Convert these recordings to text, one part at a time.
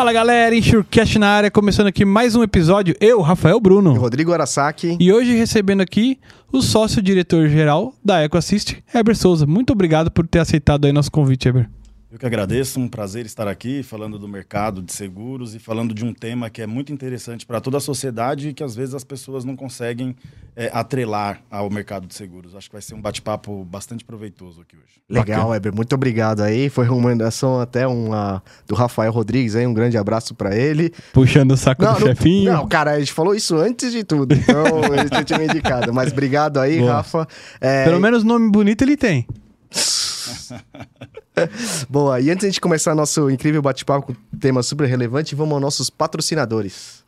Fala galera, Insurecast na área, começando aqui mais um episódio. Eu, Rafael Bruno. Rodrigo Arasaki. E hoje recebendo aqui o sócio-diretor-geral da EcoAssist, Heber Souza. Muito obrigado por ter aceitado aí nosso convite, Heber. Eu que agradeço, um prazer estar aqui falando do mercado de seguros e falando de um tema que é muito interessante para toda a sociedade e que às vezes as pessoas não conseguem é, atrelar ao mercado de seguros. Acho que vai ser um bate-papo bastante proveitoso aqui hoje. Legal, Weber, muito obrigado aí. Foi uma recomendação até uma do Rafael Rodrigues aí, um grande abraço para ele. Puxando o saco não, do chefinho. Não, cara, a gente falou isso antes de tudo, então ele tinha me indicado. Mas obrigado aí, Boa. Rafa. É... Pelo menos nome bonito ele tem. Boa, e antes de começar nosso incrível bate-papo com tema super relevante, vamos aos nossos patrocinadores.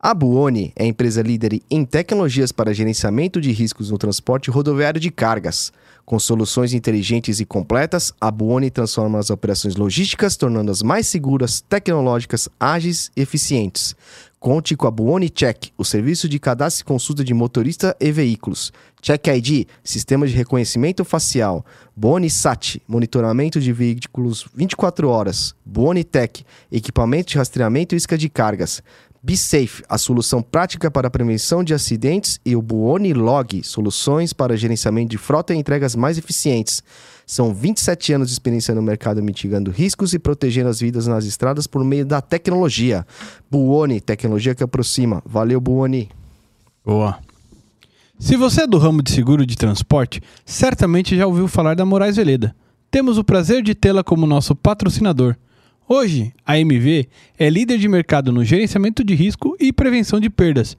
A Buoni é a empresa líder em tecnologias para gerenciamento de riscos no transporte rodoviário de cargas. Com soluções inteligentes e completas, a Buoni transforma as operações logísticas, tornando-as mais seguras, tecnológicas, ágeis e eficientes. Conte com a Buoni Check, o serviço de cadastro e consulta de motorista e veículos. Check ID, sistema de reconhecimento facial. Buoni Sat, monitoramento de veículos 24 horas. Buoni Tech, equipamento de rastreamento e isca de cargas. BeSafe, a solução prática para a prevenção de acidentes. E o Buoni Log, soluções para gerenciamento de frota e entregas mais eficientes. São 27 anos de experiência no mercado mitigando riscos e protegendo as vidas nas estradas por meio da tecnologia. Buoni, tecnologia que aproxima. Valeu, Buoni. Boa. Se você é do ramo de seguro de transporte, certamente já ouviu falar da Moraes Veleda. Temos o prazer de tê-la como nosso patrocinador. Hoje, a MV é líder de mercado no gerenciamento de risco e prevenção de perdas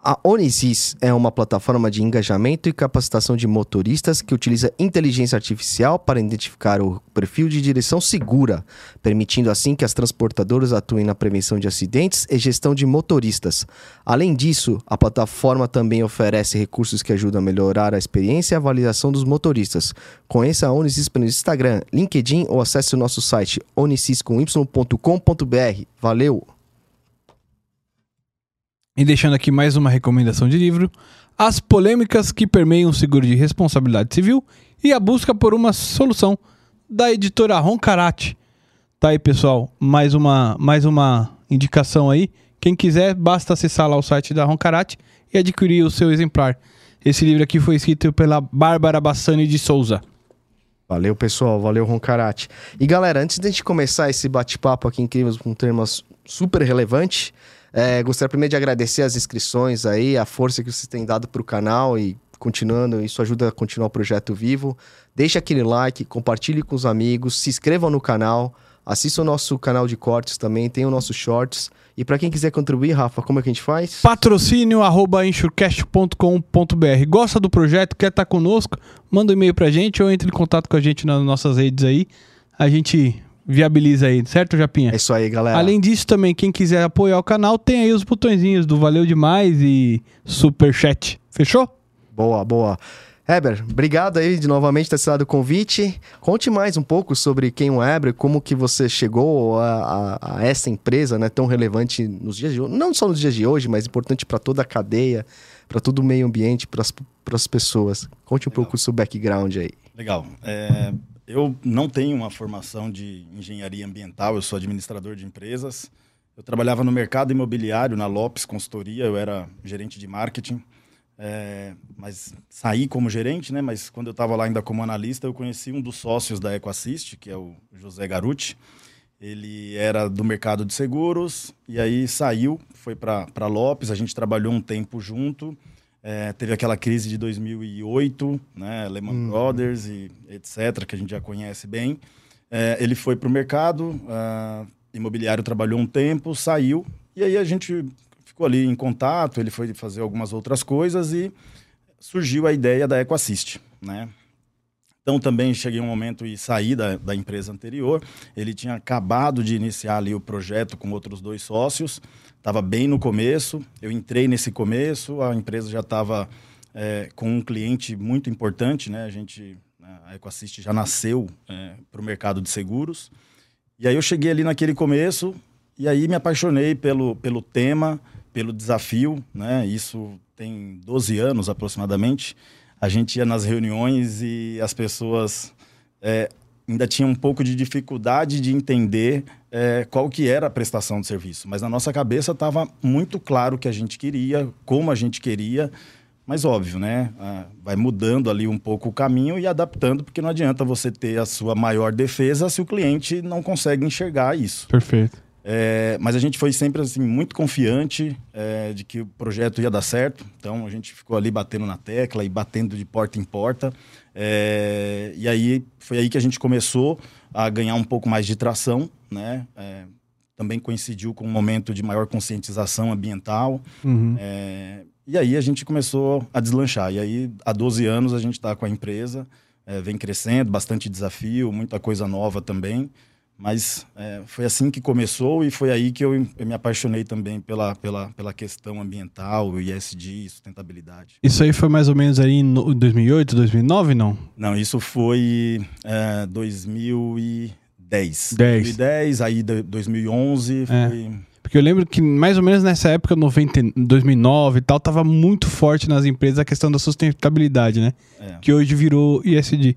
A Onisys é uma plataforma de engajamento e capacitação de motoristas que utiliza inteligência artificial para identificar o perfil de direção segura, permitindo assim que as transportadoras atuem na prevenção de acidentes e gestão de motoristas. Além disso, a plataforma também oferece recursos que ajudam a melhorar a experiência e a avaliação dos motoristas. Conheça a Onisys pelo Instagram, LinkedIn ou acesse o nosso site onisys.com.br. Valeu! E deixando aqui mais uma recomendação de livro: As polêmicas que permeiam o seguro de responsabilidade civil e a busca por uma solução da editora Roncarate. Tá aí, pessoal, mais uma mais uma indicação aí. Quem quiser, basta acessar lá o site da Roncarate e adquirir o seu exemplar. Esse livro aqui foi escrito pela Bárbara Bassani de Souza. Valeu, pessoal. Valeu, Roncarate. E galera, antes de a gente começar esse bate-papo aqui incrível com temas super relevantes, é, gostaria primeiro de agradecer as inscrições aí, a força que vocês têm dado para o canal e continuando, isso ajuda a continuar o projeto vivo. Deixe aquele like, compartilhe com os amigos, se inscrevam no canal, assista o nosso canal de cortes também, tem o nosso shorts. E para quem quiser contribuir, Rafa, como é que a gente faz? Patrocínio arroba Gosta do projeto, quer estar tá conosco? Manda um e-mail pra gente ou entre em contato com a gente nas nossas redes aí. A gente viabiliza aí, certo, Japinha? É isso aí, galera. Além disso, também, quem quiser apoiar o canal, tem aí os botõezinhos do Valeu Demais e Super Chat. Fechou? Boa, boa. Heber, obrigado aí de novamente ter aceitado o convite. Conte mais um pouco sobre quem é o Heber, como que você chegou a, a, a, essa empresa né, tão relevante nos dias de hoje. Não só nos dias de hoje, mas importante para toda a cadeia, para todo o meio ambiente, para as pessoas. Conte um Legal. pouco do seu background aí. Legal. É, eu não tenho uma formação de engenharia ambiental, eu sou administrador de empresas. Eu trabalhava no mercado imobiliário, na Lopes Consultoria, eu era gerente de marketing. É, mas saí como gerente, né? Mas quando eu estava lá ainda como analista, eu conheci um dos sócios da EcoAssist, que é o José Garuti. Ele era do mercado de seguros e aí saiu, foi para Lopes. A gente trabalhou um tempo junto. É, teve aquela crise de 2008, né, Lehman hum. Brothers e etc., que a gente já conhece bem. É, ele foi para o mercado, uh, imobiliário trabalhou um tempo, saiu, e aí a gente ficou ali em contato, ele foi fazer algumas outras coisas e surgiu a ideia da EcoAssist, né? Então também cheguei um momento e saí da, da empresa anterior. Ele tinha acabado de iniciar ali o projeto com outros dois sócios. Estava bem no começo. Eu entrei nesse começo. A empresa já estava é, com um cliente muito importante, né? A gente, a EcoAssist já nasceu é, para o mercado de seguros. E aí eu cheguei ali naquele começo e aí me apaixonei pelo, pelo tema, pelo desafio, né? Isso tem 12 anos aproximadamente a gente ia nas reuniões e as pessoas é, ainda tinham um pouco de dificuldade de entender é, qual que era a prestação de serviço. Mas na nossa cabeça estava muito claro o que a gente queria, como a gente queria. Mas óbvio, né? Ah, vai mudando ali um pouco o caminho e adaptando, porque não adianta você ter a sua maior defesa se o cliente não consegue enxergar isso. Perfeito. É, mas a gente foi sempre assim, muito confiante é, de que o projeto ia dar certo. Então a gente ficou ali batendo na tecla e batendo de porta em porta. É, e aí foi aí que a gente começou a ganhar um pouco mais de tração, né? É, também coincidiu com um momento de maior conscientização ambiental. Uhum. É, e aí a gente começou a deslanchar. E aí, há 12 anos, a gente está com a empresa, é, vem crescendo, bastante desafio, muita coisa nova também. Mas é, foi assim que começou e foi aí que eu, eu, me apaixonei também pela, pela, pela questão ambiental, ISD, sustentabilidade. Isso aí foi mais ou menos aí em 2008, 2009, não? Não, isso foi é, 2010. 10. 2010, aí 2011 é. foi... Porque eu lembro que mais ou menos nessa época, 90, 2009 e tal, tava muito forte nas empresas a questão da sustentabilidade, né? É. Que hoje virou ISD.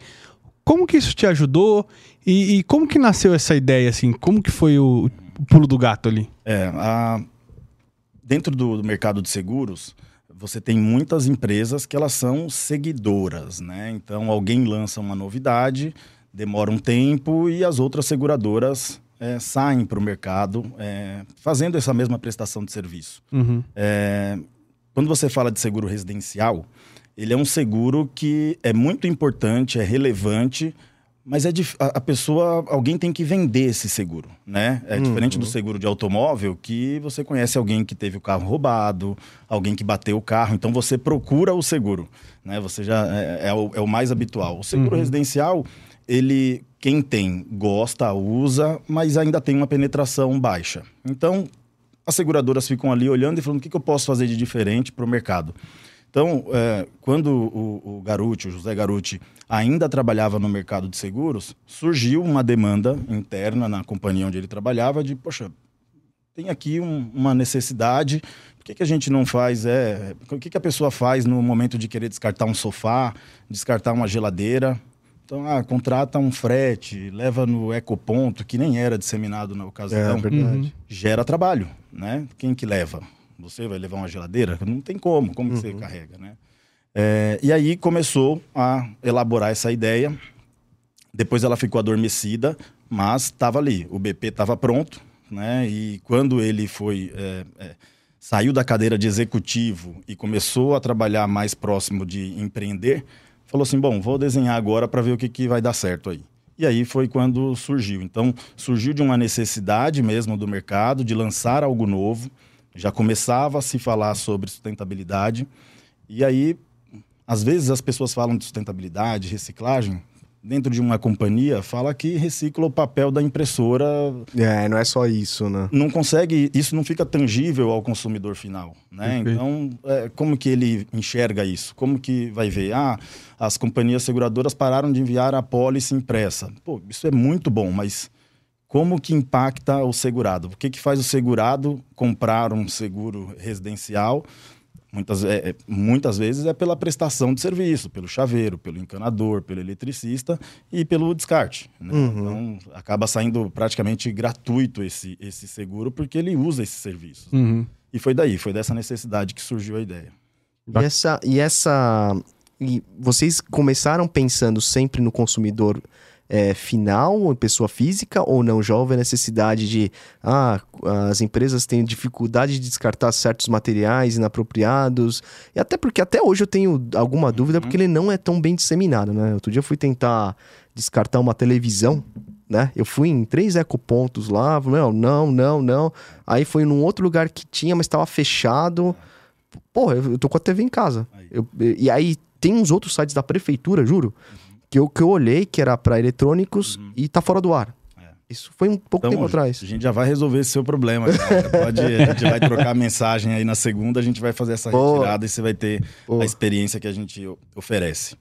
Como que isso te ajudou e, e, como que nasceu essa ideia, assim? Como que foi o, o pulo do gato ali? É, a... dentro do, do, mercado de seguros, você tem muitas empresas que elas são seguidoras, né? Então, alguém lança uma novidade, demora um tempo e as outras seguradoras é, saem para o mercado é, fazendo essa mesma prestação de serviço. Uhum. É, quando você fala de seguro residencial, ele é um seguro que é muito importante, é relevante, mas é a, a pessoa, alguém tem que vender esse seguro, né? É uhum. diferente do seguro de automóvel, que você conhece alguém que teve o carro roubado, alguém que bateu o carro, então você procura o seguro, né? Você já é, é, o, é o, mais habitual. O seguro uhum. residencial, ele quem tem gosta, usa, mas ainda tem uma penetração baixa. Então as seguradoras ficam ali olhando e falando o que, que eu posso fazer de diferente para o mercado. Então, é, quando o, o Garuti, o José Garuti, ainda trabalhava no mercado de seguros, surgiu uma demanda interna na companhia onde ele trabalhava de, poxa, tem aqui um, uma necessidade, por que, que a gente não faz, é, o que, que a pessoa faz no momento de querer descartar um sofá, descartar uma geladeira? Então, ah, contrata um frete, leva no ecoponto, que nem era disseminado na ocasião. É, verdade. Uhum. Gera trabalho, né? Quem que leva? Você vai levar uma geladeira? Não tem como, como uhum. você carrega, né? É, e aí começou a elaborar essa ideia. Depois ela ficou adormecida, mas estava ali. O BP estava pronto, né? E quando ele foi é, é, saiu da cadeira de executivo e começou a trabalhar mais próximo de empreender, falou assim: bom, vou desenhar agora para ver o que, que vai dar certo aí. E aí foi quando surgiu. Então surgiu de uma necessidade mesmo do mercado de lançar algo novo já começava a se falar sobre sustentabilidade. E aí, às vezes as pessoas falam de sustentabilidade, reciclagem, dentro de uma companhia, fala que recicla o papel da impressora. É, não é só isso, né? Não consegue, isso não fica tangível ao consumidor final, né? Então, é, como que ele enxerga isso? Como que vai ver? Ah, as companhias seguradoras pararam de enviar a pólice impressa. Pô, isso é muito bom, mas como que impacta o segurado? O que, que faz o segurado comprar um seguro residencial? Muitas, é, é, muitas vezes é pela prestação de serviço, pelo chaveiro, pelo encanador, pelo eletricista e pelo descarte. Né? Uhum. Então, acaba saindo praticamente gratuito esse, esse seguro porque ele usa esses serviços. Uhum. E foi daí, foi dessa necessidade que surgiu a ideia. E essa, e essa e vocês começaram pensando sempre no consumidor é, final, pessoa física, ou não? Já houve a necessidade de. Ah, as empresas têm dificuldade de descartar certos materiais inapropriados. E até porque até hoje eu tenho alguma dúvida, uhum. porque ele não é tão bem disseminado, né? Outro dia eu fui tentar descartar uma televisão. Né? Eu fui em três ecopontos lá, não, não, não, não. Aí foi num outro lugar que tinha, mas estava fechado. Porra, eu tô com a TV em casa. Eu, e aí tem uns outros sites da prefeitura, juro, que eu, que eu olhei que era para eletrônicos e tá fora do ar. É. Isso foi um pouco Então, tempo atrás. A gente já vai resolver esse seu problema, cara. Pode, a gente vai trocar mensagem aí na segunda, a gente vai fazer essa Boa. retirada e você vai ter Boa. a experiência que a gente oferece.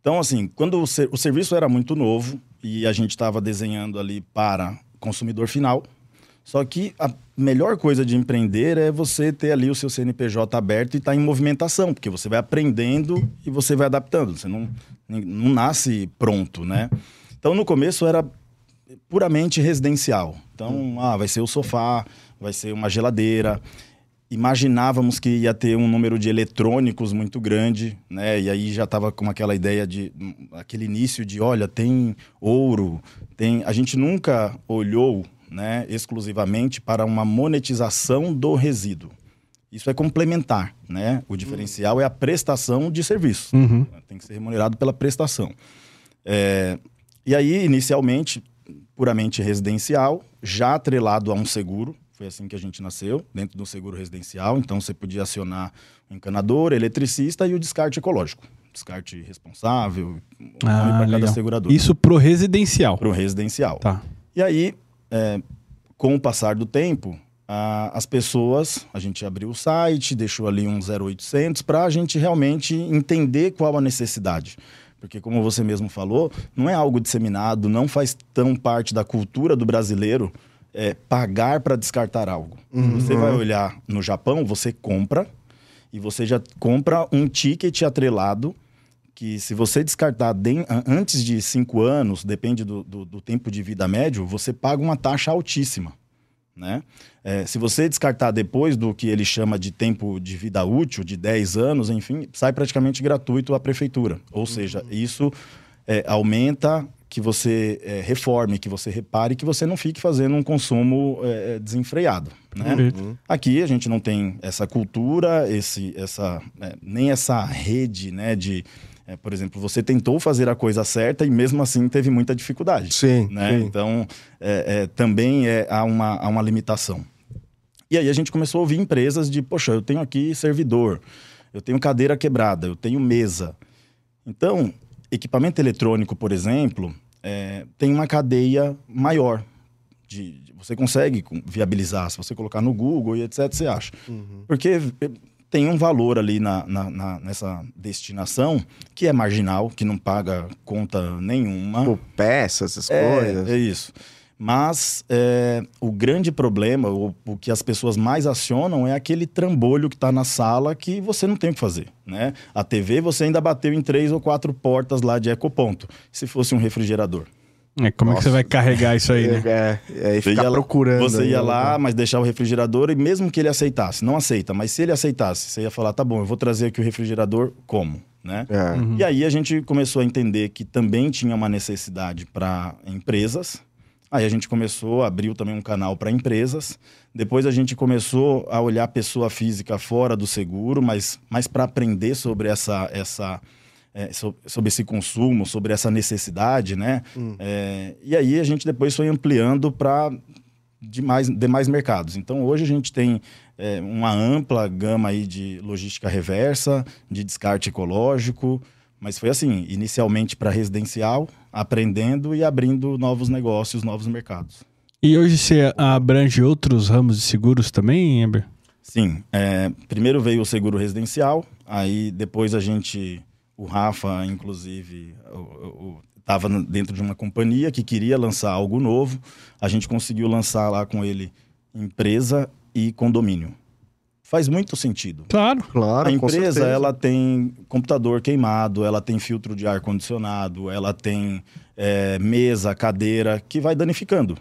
Então, assim, quando o, ser- o serviço era muito novo e a gente estava desenhando ali para consumidor final, só que a melhor coisa de empreender é você ter ali o seu CNPJ aberto e estar em movimentação, porque você vai aprendendo e você vai adaptando. Você não, não nasce pronto, né? Então, no começo era puramente residencial. Então, ah, vai ser o sofá, vai ser uma geladeira. Imaginávamos que ia ter um número de eletrônicos muito grande, né? E aí já estava com aquela ideia de hum, aquele início de, olha, tem ouro, tem. A gente nunca olhou, né, exclusivamente para uma monetização do resíduo. Isso é complementar, né? O diferencial é a prestação de serviço. Uhum. Tem que ser remunerado pela prestação. É, e aí, inicialmente, puramente residencial, já atrelado a um seguro. Foi assim que a gente nasceu, dentro do seguro residencial. Então, você podia acionar o encanador, eletricista e o descarte ecológico. Descarte responsável, nome Ah, para cada legal. seguradora. Isso pro residencial. Para o residencial. Tá. E aí, é, com o passar do tempo, a- as pessoas, a gente abriu o site, deixou ali um 0800 para a gente realmente entender qual a necessidade. Porque, como você mesmo falou, não é algo disseminado, não faz tão parte da cultura do brasileiro é, pagar para descartar algo. Você vai olhar no Japão, você compra e você já compra um ticket atrelado que se você descartar an- antes de cinco anos, depende do, do- do tempo de vida médio, você paga uma taxa altíssima. Né? É, se você descartar depois do que ele chama de tempo de vida útil, de 10 anos, enfim, sai praticamente gratuito à prefeitura. Ou seja, isso é, aumenta que você é, reforme, que você repare, que você não fique fazendo um consumo é, desenfreado. Né? Perfeito. Aqui a gente não tem essa cultura, esse, essa, é, nem essa rede, né? De, é, por exemplo, você tentou fazer a coisa certa e mesmo assim teve muita dificuldade. Sim, Né? sim. Então, é, é, também é, há, uma, há uma limitação. E aí a gente começou a ouvir empresas de, poxa, eu tenho aqui servidor, eu tenho cadeira quebrada, eu tenho mesa. Então, equipamento eletrônico, por exemplo, é, tem uma cadeia maior. De, de- você consegue viabilizar, se você colocar no Google e etc, você acha. Porque eh, tem um valor ali na, na- na- nessa destinação que é marginal, que não paga conta nenhuma. Tipo, peças, essas É, coisas. é isso. Mas é, o grande problema, o, o que as pessoas mais acionam é aquele trambolho que está na sala que você não tem o que fazer, né? A TV você ainda bateu em três ou quatro portas lá de ecoponto. Se fosse um refrigerador. É, como é que Nossa. você vai carregar isso aí, né? É, é, e Você ficar ia lá- procurando. Você aí, ia né? lá, mas deixar o refrigerador e mesmo que ele aceitasse, não aceita, mas se ele aceitasse, você ia falar, tá bom, eu vou trazer aqui o refrigerador como, né? É. Uhum. E aí a gente começou a entender que também tinha uma necessidade para empresas. Aí a gente começou, abriu também um canal para empresas. Depois a gente começou a olhar a pessoa física fora do seguro, mas, mas para aprender sobre essa, essa é, so- sobre esse consumo, sobre essa necessidade, né? É, e aí a gente depois foi ampliando para demais, demais mercados. Então hoje a gente tem é, uma ampla gama aí de logística reversa, de descarte ecológico, mas foi assim, inicialmente para residencial, aprendendo e abrindo novos negócios, novos mercados. E hoje você abrange outros ramos de seguros também, Ember? Sim, é, primeiro veio o seguro residencial, aí depois a gente, o Rafa, inclusive, estava dentro de uma companhia que queria lançar algo novo, a gente conseguiu lançar lá com ele empresa e condomínio. Faz muito sentido. Claro. Claro, A empresa, ela tem computador queimado, ela tem filtro de ar condicionado, ela tem é, mesa, cadeira, que vai danificando.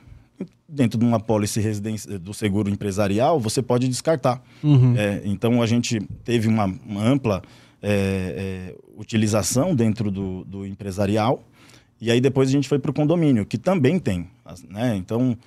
Dentro de uma pólice residência do seguro empresarial, você pode descartar. Uhum. É, então, a gente teve uma, uma ampla é, é, utilização dentro do, do empresarial. E aí, depois, a gente foi para o condomínio, que também tem. Né? Então,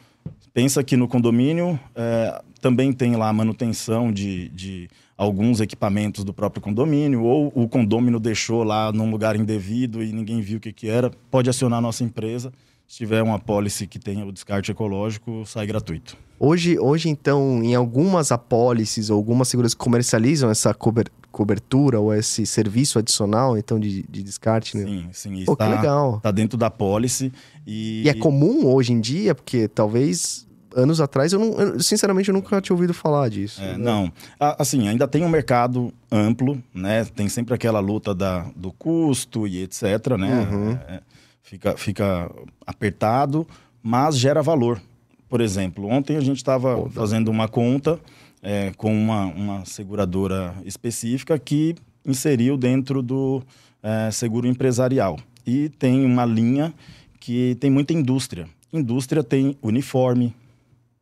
pensa que no condomínio é, também tem lá a manutenção de, de alguns equipamentos do próprio condomínio, ou o condomínio deixou lá num lugar indevido e ninguém viu o que, que era, pode acionar a nossa empresa se tiver uma policy que tenha o descarte ecológico, sai gratuito. Hoje, hoje então, em algumas apólices ou algumas seguras comercializam essa cober- cobertura ou esse serviço adicional, então, de, de descarte, né? Sim, sim. Pô, que está, legal. tá dentro da policy. E, E é comum hoje em dia, porque talvez anos atrás eu, não, eu, sinceramente eu nunca tinha ouvido falar disso. É, não, A- assim, ainda tem um mercado amplo, né? Tem sempre aquela luta da, do custo e etc, né? Uhum. É, fica, fica apertado, mas gera valor. Por exemplo, ontem a gente estava fazendo uma conta é, com uma, uma seguradora específica que inseriu dentro do é, seguro empresarial. E tem uma linha que tem muita indústria. Indústria tem uniforme,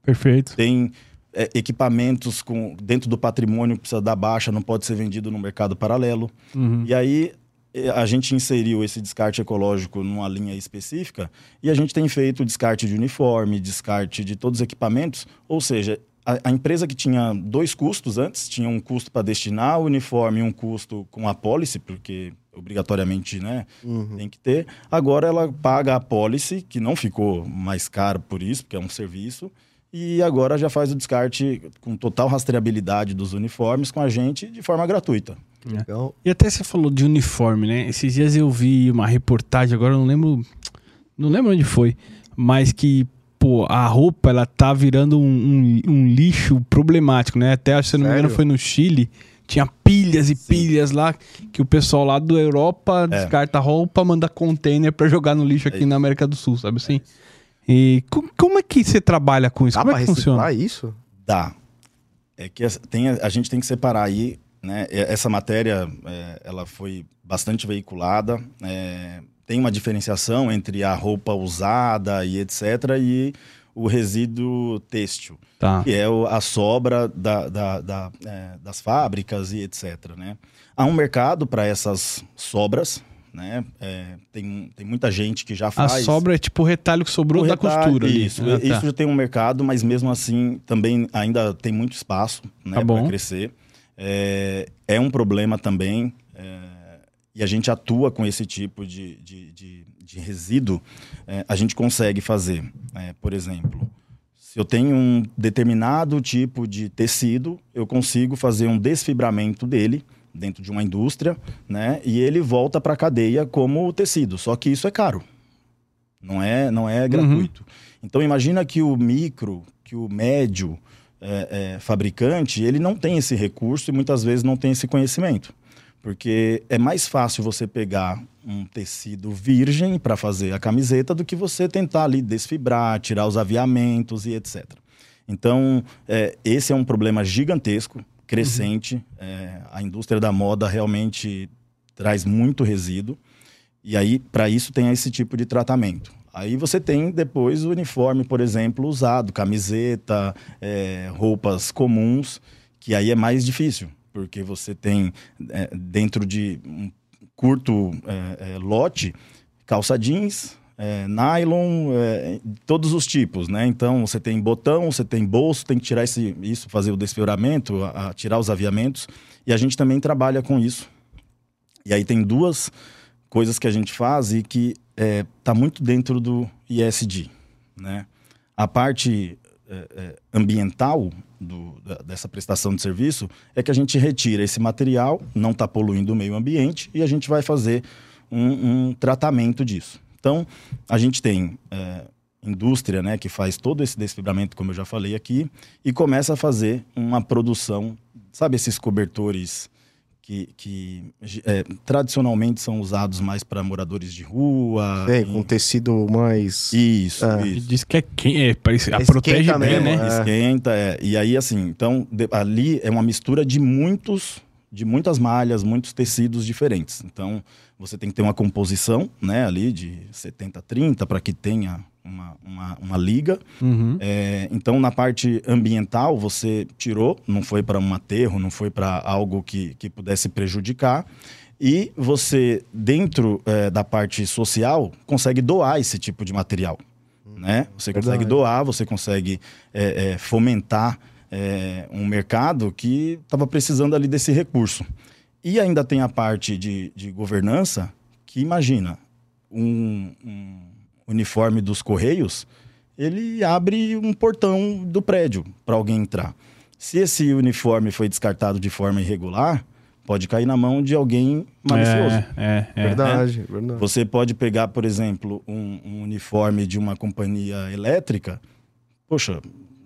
Perfeito. tem é, equipamentos com, dentro do patrimônio que precisa dar baixa, não pode ser vendido no mercado paralelo. Uhum. E aí eh, a gente inseriu esse descarte ecológico numa linha específica e a gente tem feito descarte de uniforme, descarte de todos os equipamentos, ou seja, a, a empresa que tinha dois custos antes, tinha um custo para destinar o uniforme e um custo com a policy, porque obrigatoriamente, né, Uhum. tem que ter. Agora ela paga a policy, que não ficou mais caro por isso, porque é um serviço, e agora já faz o descarte com total rastreabilidade dos uniformes com a gente de forma gratuita. Legal. E até você falou de uniforme, né? Esses dias eu vi uma reportagem, agora eu não lembro. Não lembro onde foi. Mas que, pô, a roupa ela tá virando um, um- um lixo problemático, né? Até, se eu não me engano, Sério? foi no Chile. Tinha pilhas e pilhas lá que o pessoal lá da Europa É. descarta roupa, manda container pra jogar no lixo aqui isso. na América do Sul, sabe assim? E co- como é que você trabalha com isso? Dá como pra é que funciona? isso? Dá. É que tem, a gente tem que separar aí, né? E- Essa matéria, é, ela foi bastante veiculada. Tem uma diferenciação entre a roupa usada e etc. e o resíduo têxtil, Tá. que é a sobra da- da- da, é, das fábricas e etc. Né? Há um mercado para essas sobras, né? É, tem, tem muita gente que já A faz. sobra é tipo o retalho que sobrou O da retalho, costura. Isso, Ah, tá. isso já tem um mercado, mas mesmo assim também ainda tem muito espaço né, Tá para crescer. É, é um problema também, é, e a gente atua com esse tipo de, de, de, de resíduo. É, a gente consegue fazer, é, por exemplo, se eu tenho um determinado tipo de tecido, eu consigo fazer um desfibramento dele dentro de uma indústria, né? E ele volta para a cadeia como tecido. Só que isso é caro. Não é, não é gratuito. Então imagina que o micro, que o médio é, fabricante, ele não tem esse recurso e muitas vezes não tem esse conhecimento. Porque é mais fácil você pegar um tecido virgem para fazer a camiseta do que você tentar ali desfibrar, tirar os aviamentos e etc. Então, é, esse é um problema gigantesco, crescente. É, a indústria da moda realmente traz muito resíduo. E aí, para isso, tem esse tipo de tratamento. Aí você tem depois o uniforme, por exemplo, usado, camiseta, é, roupas comuns, que aí é mais difícil, porque você tem é, dentro de um curto é, é, lote calça jeans, é, nylon, é, todos os tipos, né? Então você tem botão, você tem bolso, tem que tirar esse, isso, fazer o desfioramento, a, a tirar os aviamentos, e a gente também trabalha com isso. E aí tem duas coisas que a gente faz e que está muito dentro do ISD, né? A parte é, é, ambiental do, da- dessa prestação de serviço é que a gente retira esse material, não está poluindo o meio ambiente e a gente vai fazer um, um tratamento disso. Então, a gente tem é, indústria né, que faz todo esse desfibramento, como eu já falei aqui, e começa a fazer uma produção, sabe esses cobertores que, que é, tradicionalmente são usados mais para moradores de rua? É, em- com tecido mais. Isso, Ah. E isso. diz que é quem é, parece, a Esquenta protege bem, né? é. Esquenta, é. E aí, assim, então, de- ali é uma mistura de muitos, de muitas malhas, muitos tecidos diferentes. Então, você tem que ter uma composição, né, ali de 70-30 para que tenha uma, uma, uma liga. Uhum. É, então, na parte ambiental, você tirou, não foi para um aterro, não foi para algo que, que pudesse prejudicar. E você, dentro é, da parte social, consegue doar esse tipo de material. Né? Você consegue Verdade. doar, você consegue é, é, fomentar é, um mercado que estava precisando ali desse recurso. E ainda tem a parte de, de governança, que imagina, um, um- uniforme dos Correios, ele abre um portão do prédio para alguém entrar. Se esse uniforme foi descartado de forma irregular, pode cair na mão de alguém malicioso. É, é, é. Verdade, verdade. Você pode pegar, por exemplo, um, um uniforme de uma companhia elétrica, poxa,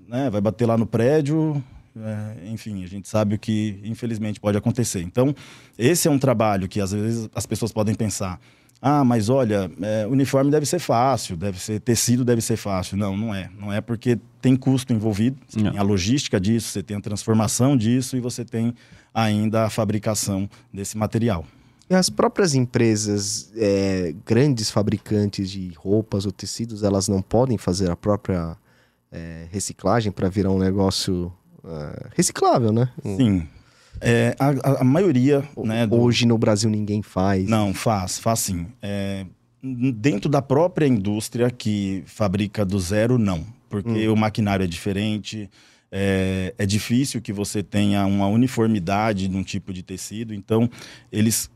né, vai bater lá no prédio, é, enfim, a gente sabe o que infelizmente pode acontecer. Então, esse é um trabalho que às vezes as pessoas podem pensar. Ah, mas olha, é, uniforme deve ser fácil, deve ser tecido, deve ser fácil. Não, não é. Não é porque tem custo envolvido, você Não. tem a logística disso, você tem a transformação disso e você tem ainda a fabricação desse material. E as próprias empresas, é, grandes fabricantes de roupas ou tecidos, elas não podem fazer a própria é, reciclagem para virar um negócio é, reciclável, né? Sim. É, a, a- maioria, né, do- Hoje no Brasil ninguém faz. Não, faz, faz sim. É, dentro da própria indústria que fabrica do zero, não. Porque o maquinário é diferente, é, é difícil que você tenha uma uniformidade num tipo de tecido. Então, eles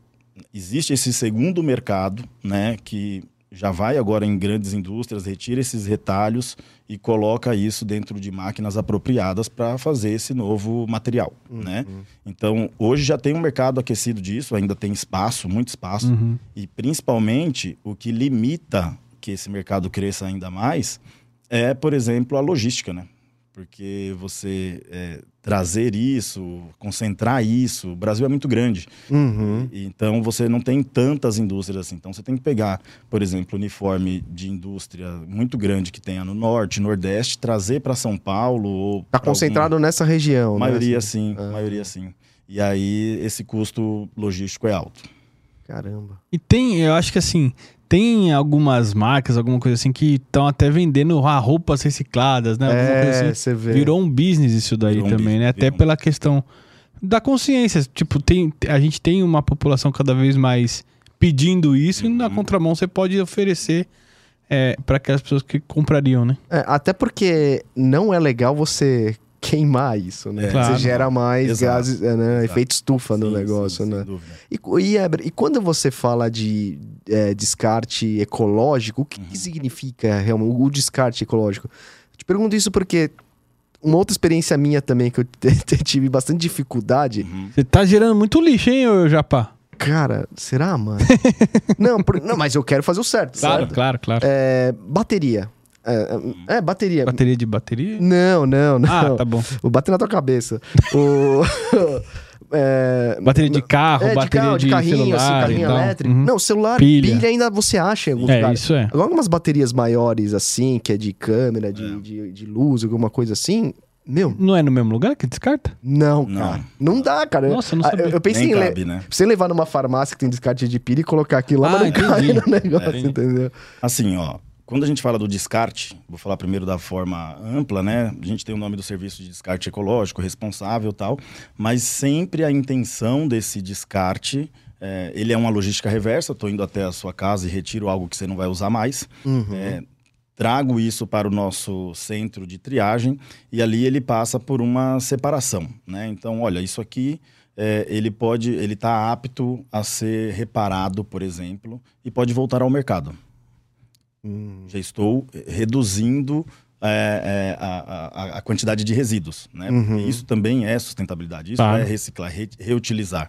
existe esse segundo mercado, né, que já vai agora em grandes indústrias, retira esses retalhos e coloca isso dentro de máquinas apropriadas para fazer esse novo material, né? Então, hoje já tem um mercado aquecido disso, ainda tem espaço, muito espaço, Uhum. e principalmente o que limita que esse mercado cresça ainda mais é, por exemplo, a logística, né? Porque você é, trazer isso, concentrar isso, o Brasil é muito grande. Uhum. E- Então você não tem tantas indústrias assim. Então você tem que pegar, por exemplo, uniforme de indústria muito grande que tenha no norte, nordeste, trazer para São Paulo ou Tá pra concentrado nessa região, né? maioria Assim. sim, maioria sim. E aí esse custo logístico é alto. Caramba. E tem, eu acho que assim, tem algumas marcas, alguma coisa assim, que estão até vendendo ah, roupas recicladas, né? Alguma coisa É, assim. você vê. Virou um business isso daí Virou um também, business, né? Até virou um- pela questão da consciência. Tipo, tem, a gente tem uma população cada vez mais pedindo isso e na Uhum. contramão você pode oferecer é, para aquelas pessoas que comprariam, né? É, até porque não é legal você queimar isso, né? É. Claro. Você gera mais Exato. gases, é, né? Efeito estufa no Sim, negócio, sim, né? E, e, e quando você fala de é, descarte ecológico, o que, Uhum. que significa realmente o descarte ecológico? Te pergunto isso porque uma outra experiência minha também que eu tive bastante dificuldade. Uhum. Você tá gerando muito lixo, hein, ô Japá? Cara, será, mano? não, por- não, mas eu quero fazer o certo. Claro, certo? claro, claro. É, bateria. É, é, é, bateria. Bateria de bateria? Não, não, não. Ah, tá bom. Vou bater na tua cabeça. o... é, Bateria de carro, é, de bateria carro, de, de carrinho, assim, celular carrinho e tal. elétrico. Uhum. Não, celular, Pilha. pilha. ainda você acha em alguns É, lugares. isso é. Agora, algumas baterias maiores, assim, que é de câmera, de, É. de, de luz, alguma coisa assim. Meu, Não é no mesmo lugar que descarta? não, Não. cara. Não dá, cara. Nossa, eu não Ah, sabia. eu, eu pensei Nem em le- cabe, né? você levar numa farmácia que tem descarte de pilha e colocar aquilo lá, Ah, mas não entendi. cai no negócio, Entendi. entendeu? Assim, ó, quando a gente fala do descarte, vou falar primeiro da forma ampla, né? A gente tem o nome do serviço de descarte ecológico, responsável e tal, mas sempre a intenção desse descarte, é, ele é uma logística reversa, tô indo até a sua casa e retiro algo que você não vai usar mais, Uhum. é, trago isso para o nosso centro de triagem e ali ele passa por uma separação, né? Então, olha, isso aqui é, ele pode, ele está apto a ser reparado, por exemplo, e pode voltar ao mercado. Hum. Já estou reduzindo é, é, a, a- a quantidade de resíduos, né? Uhum. Isso também é sustentabilidade, isso Claro. é reciclar, re- reutilizar.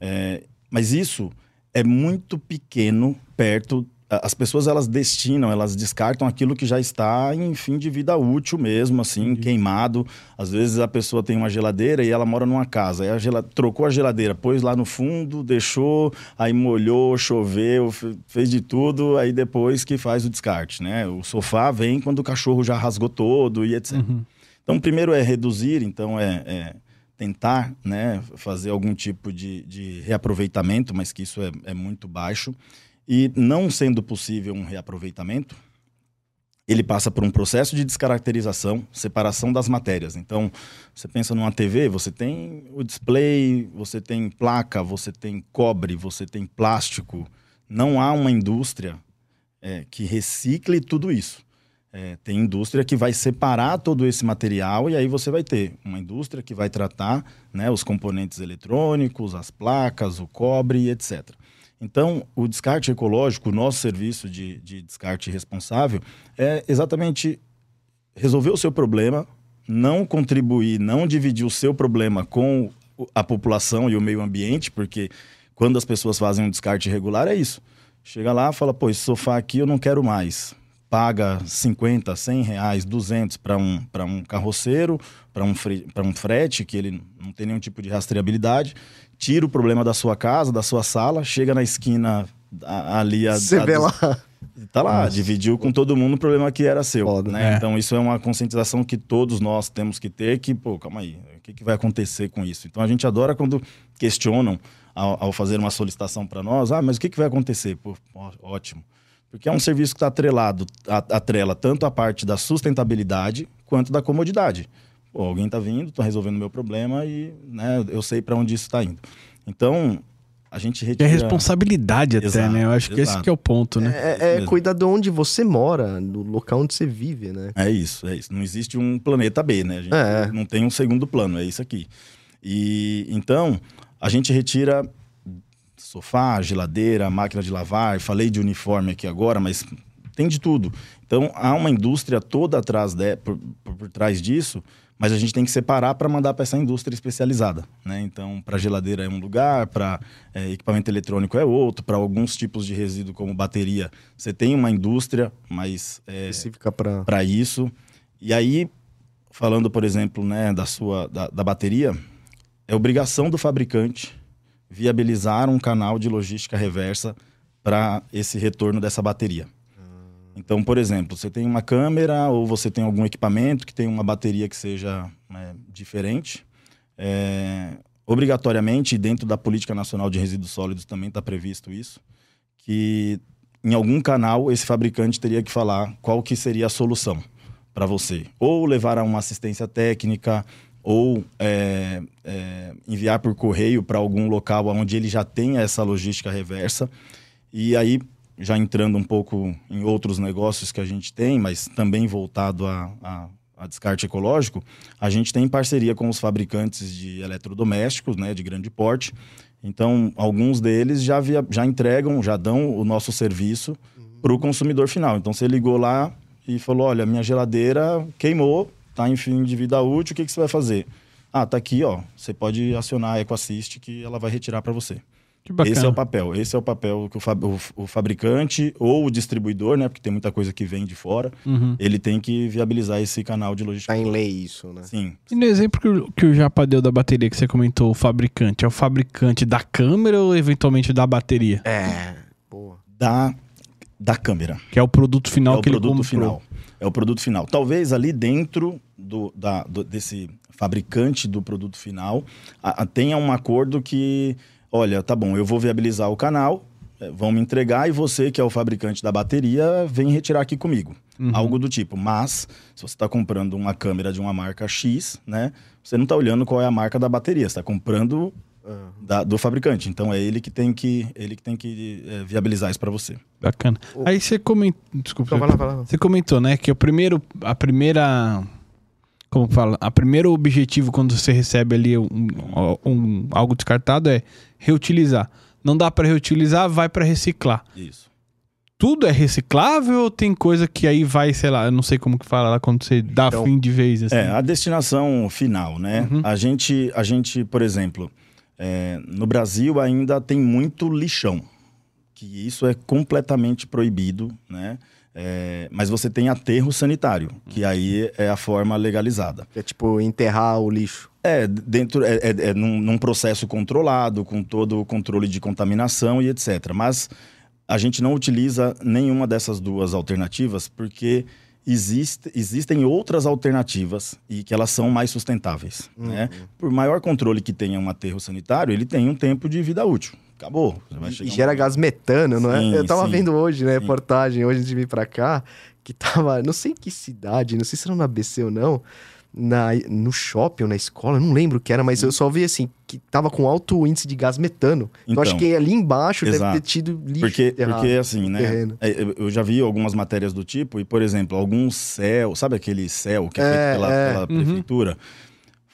É, mas isso é muito pequeno perto. As pessoas elas destinam, elas descartam aquilo que já está em fim de vida útil mesmo, assim, queimado. Às vezes a pessoa tem uma geladeira e ela mora numa casa. Aí a gela... trocou a geladeira, pôs lá no fundo, deixou, aí molhou, choveu, fe- fez de tudo, aí depois que faz o descarte, né? O sofá vem quando o cachorro já rasgou todo e etc. Uhum. Então, primeiro é reduzir, então é, é tentar né, fazer algum tipo de, de reaproveitamento, mas que isso é, é muito baixo. E não sendo possível um reaproveitamento, ele passa por um processo de descaracterização, separação das matérias. Então, você pensa numa TV, você tem o display, você tem placa, você tem cobre, você tem plástico. Não há uma indústria é, que recicle tudo isso. É, tem indústria que vai separar todo esse material e aí você vai ter uma indústria que vai tratar né, os componentes eletrônicos, as placas, o cobre, etc. Então, o descarte ecológico, o nosso serviço de, de descarte responsável, é exatamente resolver o seu problema, não contribuir, não dividir o seu problema com a população e o meio ambiente, porque quando as pessoas fazem um descarte irregular é isso. Chega lá, fala, pô, esse sofá aqui eu não quero mais. Paga 50, 100 reais, 200 para um, um carroceiro, para um, um frete, que ele não tem nenhum tipo de rastreabilidade. Tira o problema da sua casa, da sua sala, chega na esquina ali... Você vê lá... Tá lá, Nossa. dividiu com todo mundo o problema que era seu. Foda, né? É. Então, isso é uma conscientização que todos nós temos que ter, que, pô, calma aí, o que, que vai acontecer com isso? Então, a gente adora quando questionam ao, ao fazer uma solicitação para nós, ah, mas o que, que vai acontecer? Pô, ótimo. Porque é um serviço que está atrelado, atrela tanto a parte da sustentabilidade quanto da comodidade. Pô, alguém está vindo, está resolvendo o meu problema e né, eu sei para onde isso está indo. Então, a gente retira... É responsabilidade até, exato, né? Eu acho que esse que é o ponto, né? É, é cuidar de onde você mora, do local onde você vive, né? É isso, é isso. Não existe um planeta B, né? A gente é. não tem um segundo plano, é isso aqui. E então, a gente retira sofá, geladeira, máquina de lavar. Falei de uniforme aqui agora, mas tem de tudo. Então há uma indústria toda atrás de, por, por, por trás disso, mas a gente tem que separar para mandar para essa indústria especializada. Né? Então, para geladeira é um lugar, para é, equipamento eletrônico é outro, para alguns tipos de resíduo como bateria, você tem uma indústria mais é, específica para isso. E aí, falando, por exemplo, né, da sua da, da bateria, é obrigação do fabricante viabilizar um canal de logística reversa para esse retorno dessa bateria. Então, por exemplo, você tem uma câmera ou você tem algum equipamento que tem uma bateria que seja né, diferente, é, obrigatoriamente, dentro da Política Nacional de Resíduos Sólidos também está previsto isso, que em algum canal esse fabricante teria que falar qual que seria a solução para você. Ou levar a uma assistência técnica, ou é, é, enviar por correio para algum local onde ele já tenha essa logística reversa. E aí, já entrando um pouco em outros negócios que a gente tem, mas também voltado a, a, a descarte ecológico, a gente tem parceria com os fabricantes de eletrodomésticos, né, de grande porte. Então, alguns deles já, via, já entregam, já dão o nosso serviço para o consumidor final. Então, você ligou lá e falou: olha, minha geladeira queimou, tá em fim de vida útil, o que, que você vai fazer? Ah, tá aqui, ó. Você pode acionar a EcoAssist que ela vai retirar para você. Que bacana. Esse é o papel. Esse é o papel que o, fab, o, o, fabricante ou o distribuidor, né? Porque tem muita coisa que vem de fora. Uhum. Ele tem que viabilizar esse canal de logística. Tá em lei isso, né? Sim. E no exemplo que o, que o Japa deu da bateria que você comentou, o fabricante, é o fabricante da câmera ou eventualmente da bateria? É. Boa. Da, da câmera. Que é o produto final é que ele comprou. final é o produto final. Talvez ali dentro do, da, do, desse fabricante do produto final a, a, tenha um acordo que, olha, tá bom, eu vou viabilizar o canal, é, vão me entregar e você, que é o fabricante da bateria, vem retirar aqui comigo. Uhum. Algo do tipo. Mas, se você está comprando uma câmera de uma marca X, né? Você não está olhando qual é a marca da bateria, você está comprando da, do fabricante. Então é ele que tem que, ele que, tem que é, viabilizar isso para você. Bacana. O... Aí você comentou. Desculpa. Então, vai lá, vai lá. Você comentou, né? Que o primeiro. A primeira. Como fala? A primeiro objetivo quando você recebe ali um, um algo descartado é reutilizar. Não dá para reutilizar, vai para reciclar. Isso. Tudo é reciclável ou tem coisa que aí vai, sei lá, eu não sei como que fala lá quando você dá então, fim de vez? Assim. É, a destinação final, né? Uhum. A, gente, a gente, por exemplo, é, no Brasil ainda tem muito lixão, que isso é completamente proibido, né? É, mas você tem aterro sanitário, que aí é a forma legalizada. É tipo enterrar o lixo. É, dentro, é, é, é num, num, processo controlado, com todo o controle de contaminação e etc. Mas a gente não utiliza nenhuma dessas duas alternativas porque existe, existem outras alternativas e que elas são mais sustentáveis. Uhum. Né? Por maior controle que tenha um aterro sanitário, ele tem um tempo de vida útil. Acabou. e gera um... gás metano, não é? sim, é? Eu tava sim, vendo hoje, né, sim. reportagem, hoje de vir para cá, que tava, não sei em que cidade, não sei se era no ABC ou não, na, no shopping ou na escola, não lembro o que era, mas eu só vi assim, que tava com alto índice de gás metano. Então, então acho que ali embaixo exato. deve ter tido lixo. Porque, porque assim, né? É, eu já vi algumas matérias do tipo, e, por exemplo, algum céu, sabe aquele céu que é, é feito pela, é. pela uhum. prefeitura?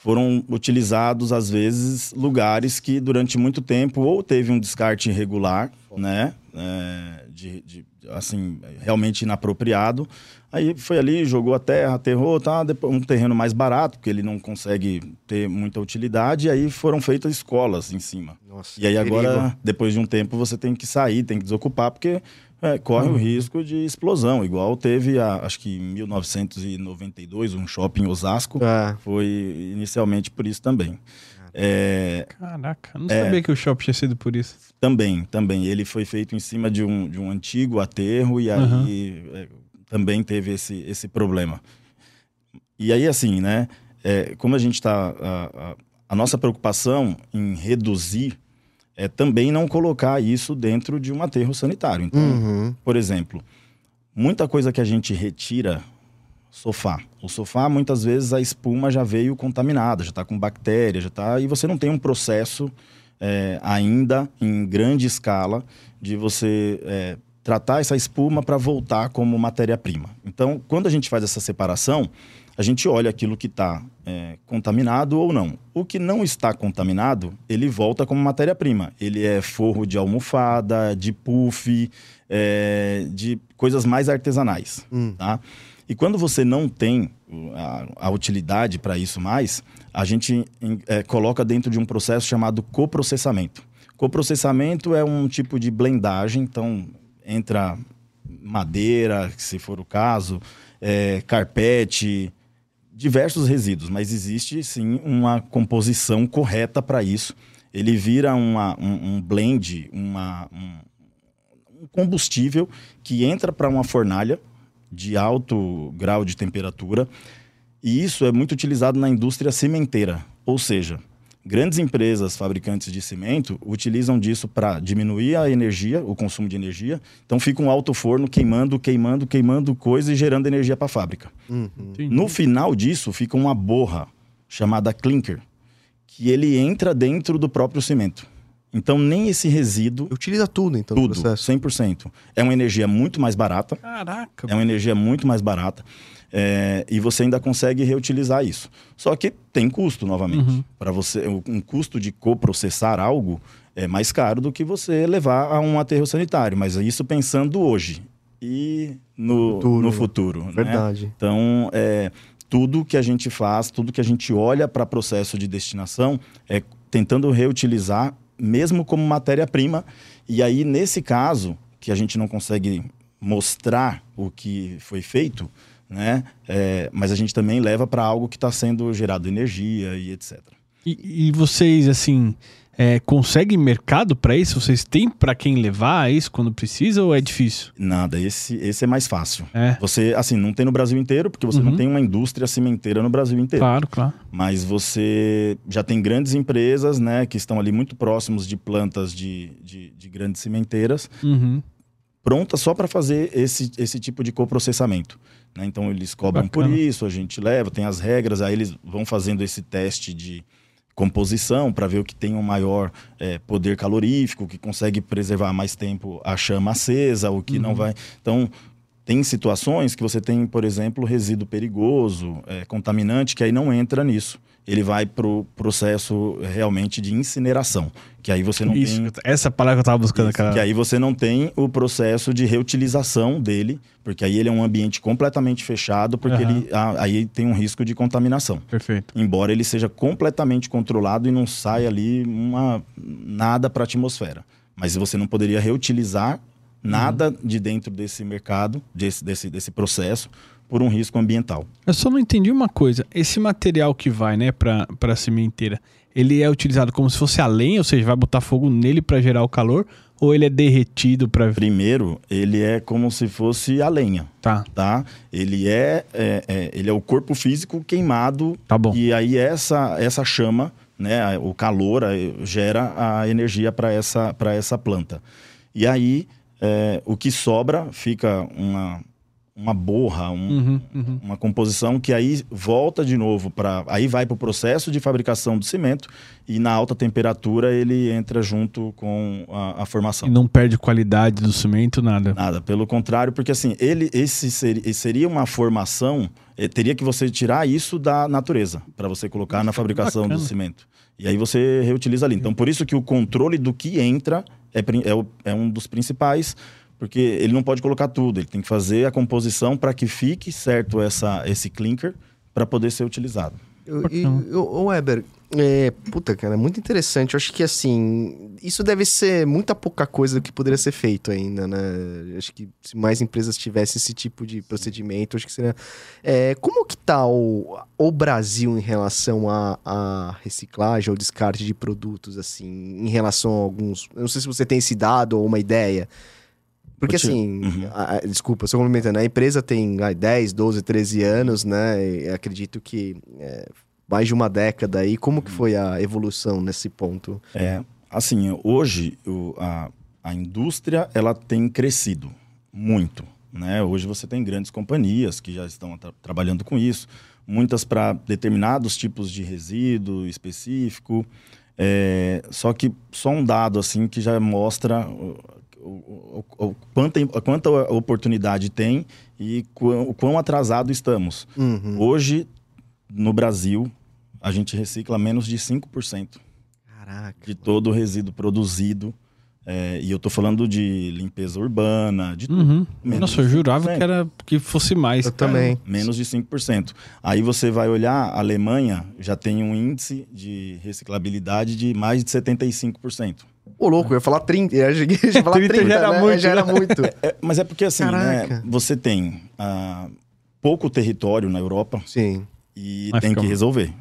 Foram utilizados, às vezes, lugares que durante muito tempo ou teve um descarte irregular, né? É, de, de, assim, realmente inapropriado. Aí foi ali, jogou a terra, aterrou, tá? Um terreno mais barato, porque ele não consegue ter muita utilidade, e aí foram feitas escolas em cima. Nossa, e aí agora, perigo. depois de um tempo, você tem que sair, tem que desocupar, porque é, corre uhum. o risco de explosão, igual teve, a, acho que em 1992, um shopping em Osasco, é. foi inicialmente por isso também. É, Caraca, não é, sabia que o shopping tinha sido por isso. Também, também. Ele foi feito em cima de um, de um antigo aterro e aí uhum. também teve esse, esse problema. E aí, assim, né, é, como a gente está... A, a, a nossa preocupação em reduzir é também não colocar isso dentro de um aterro sanitário. Então, uhum. por exemplo, muita coisa que a gente retira sofá. O sofá, muitas vezes, a espuma já veio contaminada, já está com bactéria, já está. E você não tem um processo é, ainda em grande escala de você é, tratar essa espuma para voltar como matéria-prima. Então, quando a gente faz essa separação, a gente olha aquilo que está é, contaminado ou não. O que não está contaminado, ele volta como matéria-prima. Ele é forro de almofada, de puff, é, de coisas mais artesanais. Hum. Tá? E quando você não tem a, a utilidade para isso mais, a gente é, coloca dentro de um processo chamado coprocessamento. Coprocessamento é um tipo de blendagem, então entra madeira, se for o caso, é, carpete, diversos resíduos, mas existe sim uma composição correta para isso. Ele vira uma, um, um blend, uma, um, um combustível que entra para uma fornalha de alto grau de temperatura e isso é muito utilizado na indústria cimenteira, ou seja, Grandes empresas fabricantes de cimento utilizam disso para diminuir a energia, o consumo de energia. Então fica um alto forno queimando, queimando, queimando coisa e gerando energia para a fábrica. Uhum. No final disso fica uma borra chamada clinker, que ele entra dentro do próprio cimento. Então nem esse resíduo utiliza tudo então tudo, 100%. É uma energia muito mais barata. Caraca. É uma energia muito mais barata. É, e você ainda consegue reutilizar isso. Só que tem custo, novamente. Uhum. Para você, um custo de coprocessar algo é mais caro do que você levar a um aterro sanitário. Mas isso pensando hoje e no futuro. No futuro né? Verdade. Né? Então, é, tudo que a gente faz, tudo que a gente olha para processo de destinação é tentando reutilizar, mesmo como matéria-prima. E aí, nesse caso, que a gente não consegue mostrar o que foi feito, né? É, mas a gente também leva para algo que está sendo gerado energia e etc. E, e vocês, assim, é, conseguem mercado para isso? Vocês têm para quem levar isso quando precisa ou é difícil? Nada, esse, esse é mais fácil. É. Você, assim, não tem no Brasil inteiro, porque você uhum. não tem uma indústria cimenteira no Brasil inteiro. Claro, claro. Mas você já tem grandes empresas, né, que estão ali muito próximos de plantas de, de, de grandes cimenteiras, uhum. prontas só para fazer esse, esse tipo de coprocessamento. Né? Então eles cobram Bacana. por isso, a gente leva, tem as regras, aí eles vão fazendo esse teste de composição para ver o que tem um maior é, poder calorífico, que consegue preservar mais tempo a chama acesa, o que uhum. não vai. Então tem situações que você tem, por exemplo, resíduo perigoso, é, contaminante, que aí não entra nisso ele vai para o processo realmente de incineração. Que aí você não Isso, tem. Essa palavra que eu estava buscando, Isso, cara. Que aí você não tem o processo de reutilização dele, porque aí ele é um ambiente completamente fechado, porque uhum. ele, aí tem um risco de contaminação. Perfeito. Embora ele seja completamente controlado e não saia ali uma, nada para a atmosfera. Mas você não poderia reutilizar nada uhum. de dentro desse mercado, desse, desse, desse processo, por um risco ambiental. Eu só não entendi uma coisa. Esse material que vai, né, para a sementeira, ele é utilizado como se fosse a lenha, ou seja, vai botar fogo nele para gerar o calor, ou ele é derretido para Primeiro, ele é como se fosse a lenha. Tá. Tá? Ele é, é, é ele é o corpo físico queimado. Tá bom. E aí essa essa chama, né, o calor gera a energia para essa essa planta. E aí é, o que sobra fica uma uma borra, um, Uhum, uhum. uma composição que aí volta de novo para. Aí vai para o processo de fabricação do cimento e na alta temperatura ele entra junto com a, a formação. E não perde qualidade do cimento, nada. Nada, pelo contrário, porque assim, ele esse seria, seria uma formação, eh, teria que você tirar isso da natureza para você colocar na fabricação bacana. do cimento. E aí você reutiliza ali. Então, por isso que o controle do que entra é, é, é um dos principais, porque ele não pode colocar tudo, ele tem que fazer a composição para que fique certo essa, esse clinker para poder ser utilizado. E, ô, Weber, é, puta, cara, muito interessante. Eu acho que, assim, isso deve ser muita pouca coisa do que poderia ser feito ainda, né? Eu Acho que se mais empresas tivessem esse tipo de procedimento, acho que seria... É, como que tá o, o Brasil em relação à à reciclagem ou descarte de produtos, assim, em relação a alguns... Eu não sei se você tem esse dado ou uma ideia... Porque te- assim, Uhum. a- a- desculpa, só complementando, a empresa tem ai, 10, 12, 13 anos, né? Acredito que é, mais de uma década aí. Como que foi a evolução nesse ponto? É, assim, hoje o- a, a indústria ela tem crescido muito. Né? Hoje você tem grandes companhias que já estão tra- trabalhando com isso, muitas para determinados tipos de resíduo específico. É, só que só um dado assim que já mostra o, o, quanta, a quanta oportunidade tem e quão, o quão atrasado estamos. Uhum. Hoje, no Brasil, a gente recicla menos de 5% Caraca. de todo o resíduo produzido. É, e eu tô falando de limpeza urbana, de. Uhum. Menos Nossa, eu jurava 5%. que era que fosse mais. Eu cara. também. Menos de 5%. Aí você vai olhar, a Alemanha já tem um índice de reciclabilidade de mais de 75%. Ô, louco, eu ia falar 30. Eu falar 30 30, já era né? muito, Já era né? muito. É, mas é porque assim, Caraca. né, você tem ah, pouco território na Europa Sim. e Mas tem fica- que resolver.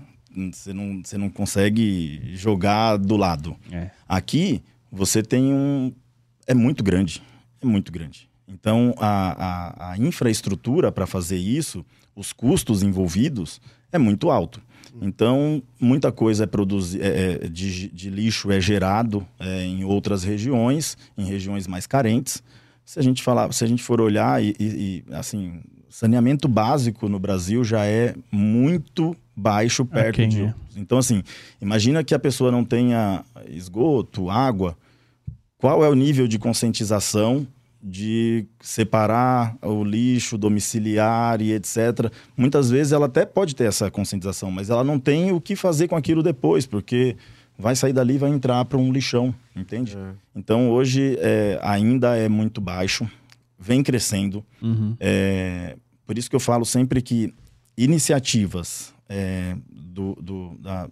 Você não, você não consegue jogar do lado. É. Aqui, você tem um. É muito grande. É muito grande. Então, a, a, a infraestrutura para fazer isso, os custos envolvidos, é muito alto. Então, muita coisa é produzi é, é, de, de lixo é gerado é, em outras regiões, em regiões mais carentes. Se a gente falar, se a gente for olhar e, e- e, assim, saneamento básico no Brasil já é muito baixo perto Ok, de é. outros. Então, assim, imagina que a pessoa não tenha esgoto, água. Qual é o nível de conscientização de separar o lixo domiciliar e etc. Muitas vezes ela até pode ter essa conscientização, mas ela não tem o que fazer com aquilo depois, porque vai sair dali e vai entrar para um lixão, entende? Então hoje é, ainda é muito baixo, vem crescendo. Uhum. É, por isso que eu falo sempre que iniciativas é, do, do- da,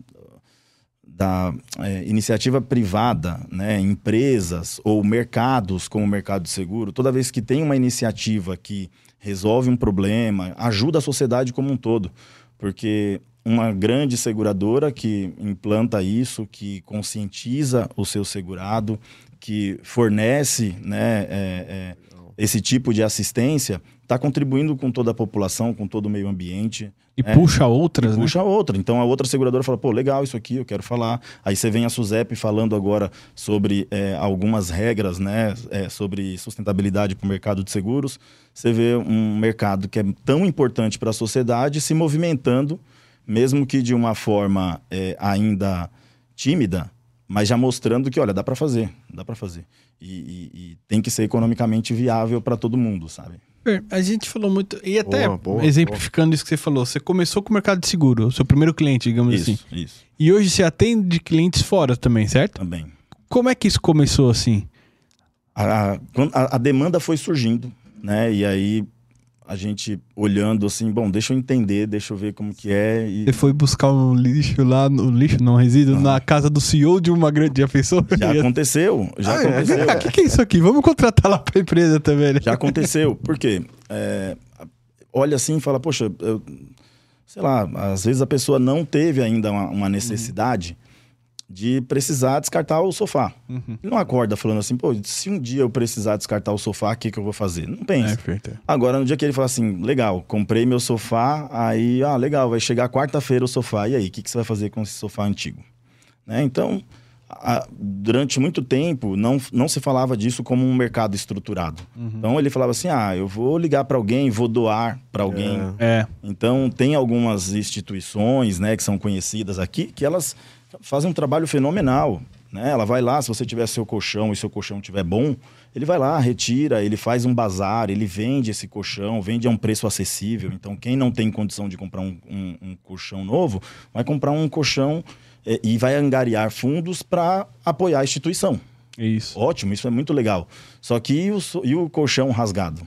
da é, iniciativa privada, né, empresas ou mercados como o mercado de seguro, toda vez que tem uma iniciativa que resolve um problema, ajuda a sociedade como um todo. Porque uma grande seguradora que implanta isso, que conscientiza o seu segurado, que fornece né, é, é, esse tipo de assistência, está contribuindo com toda a população, com todo o meio ambiente. E É. puxa outras, né? Puxa outra. Então a outra seguradora fala, pô, legal isso aqui, eu quero falar. Aí você vem a Suzep falando agora sobre é, algumas regras, né, é, sobre sustentabilidade para o mercado de seguros. Você vê um mercado que é tão importante para a sociedade se movimentando, mesmo que de uma forma é, ainda tímida, mas já mostrando que, olha, dá para fazer, dá para fazer. E, e- e tem que ser economicamente viável para todo mundo, sabe? Per, A gente falou muito. E até Boa, boa, exemplificando isso que você falou, você começou com o mercado de seguro, o seu primeiro cliente, digamos Isso, assim. isso, E hoje você atende clientes fora também, certo? também. Como é que isso começou assim? a, a- a demanda foi surgindo, né? E aí a gente olhando assim, bom, deixa eu entender, deixa eu ver como que é. E Você foi buscar um lixo lá, no lixo, não resíduo, na casa do CEO de uma grande já pensou? já aconteceu, já Ah, é? aconteceu. O que, que é isso aqui? Vamos contratar lá pra empresa também, né? Já aconteceu. Por quê? É, olha assim e fala, poxa, eu- sei lá, às vezes a pessoa não teve ainda uma, uma necessidade de precisar descartar o sofá. Uhum. Ele não acorda falando assim, pô, se um dia eu precisar descartar o sofá, o que, que eu vou fazer? Não pensa. É, perfeito. Agora, no dia que ele fala assim, legal, comprei meu sofá, aí, ah, legal, vai chegar quarta-feira o sofá, e aí, o que, que você vai fazer com esse sofá antigo? Né? Então, a- durante muito tempo não, não se falava disso como um mercado estruturado. Então ele falava assim: ah, eu vou ligar para alguém, vou doar para alguém. É. Então, tem algumas instituições, né, que são conhecidas aqui, que elas fazem um trabalho fenomenal, né? Ela vai lá, se você tiver seu colchão e seu colchão estiver bom, ele vai lá, retira, ele faz um bazar, ele vende esse colchão, vende a um preço acessível. Então, quem não tem condição de comprar um, um- um colchão novo, vai comprar um colchão eh, e vai angariar fundos para apoiar a instituição. Isso. Ótimo, isso é muito legal. Só que e o, e o colchão rasgado?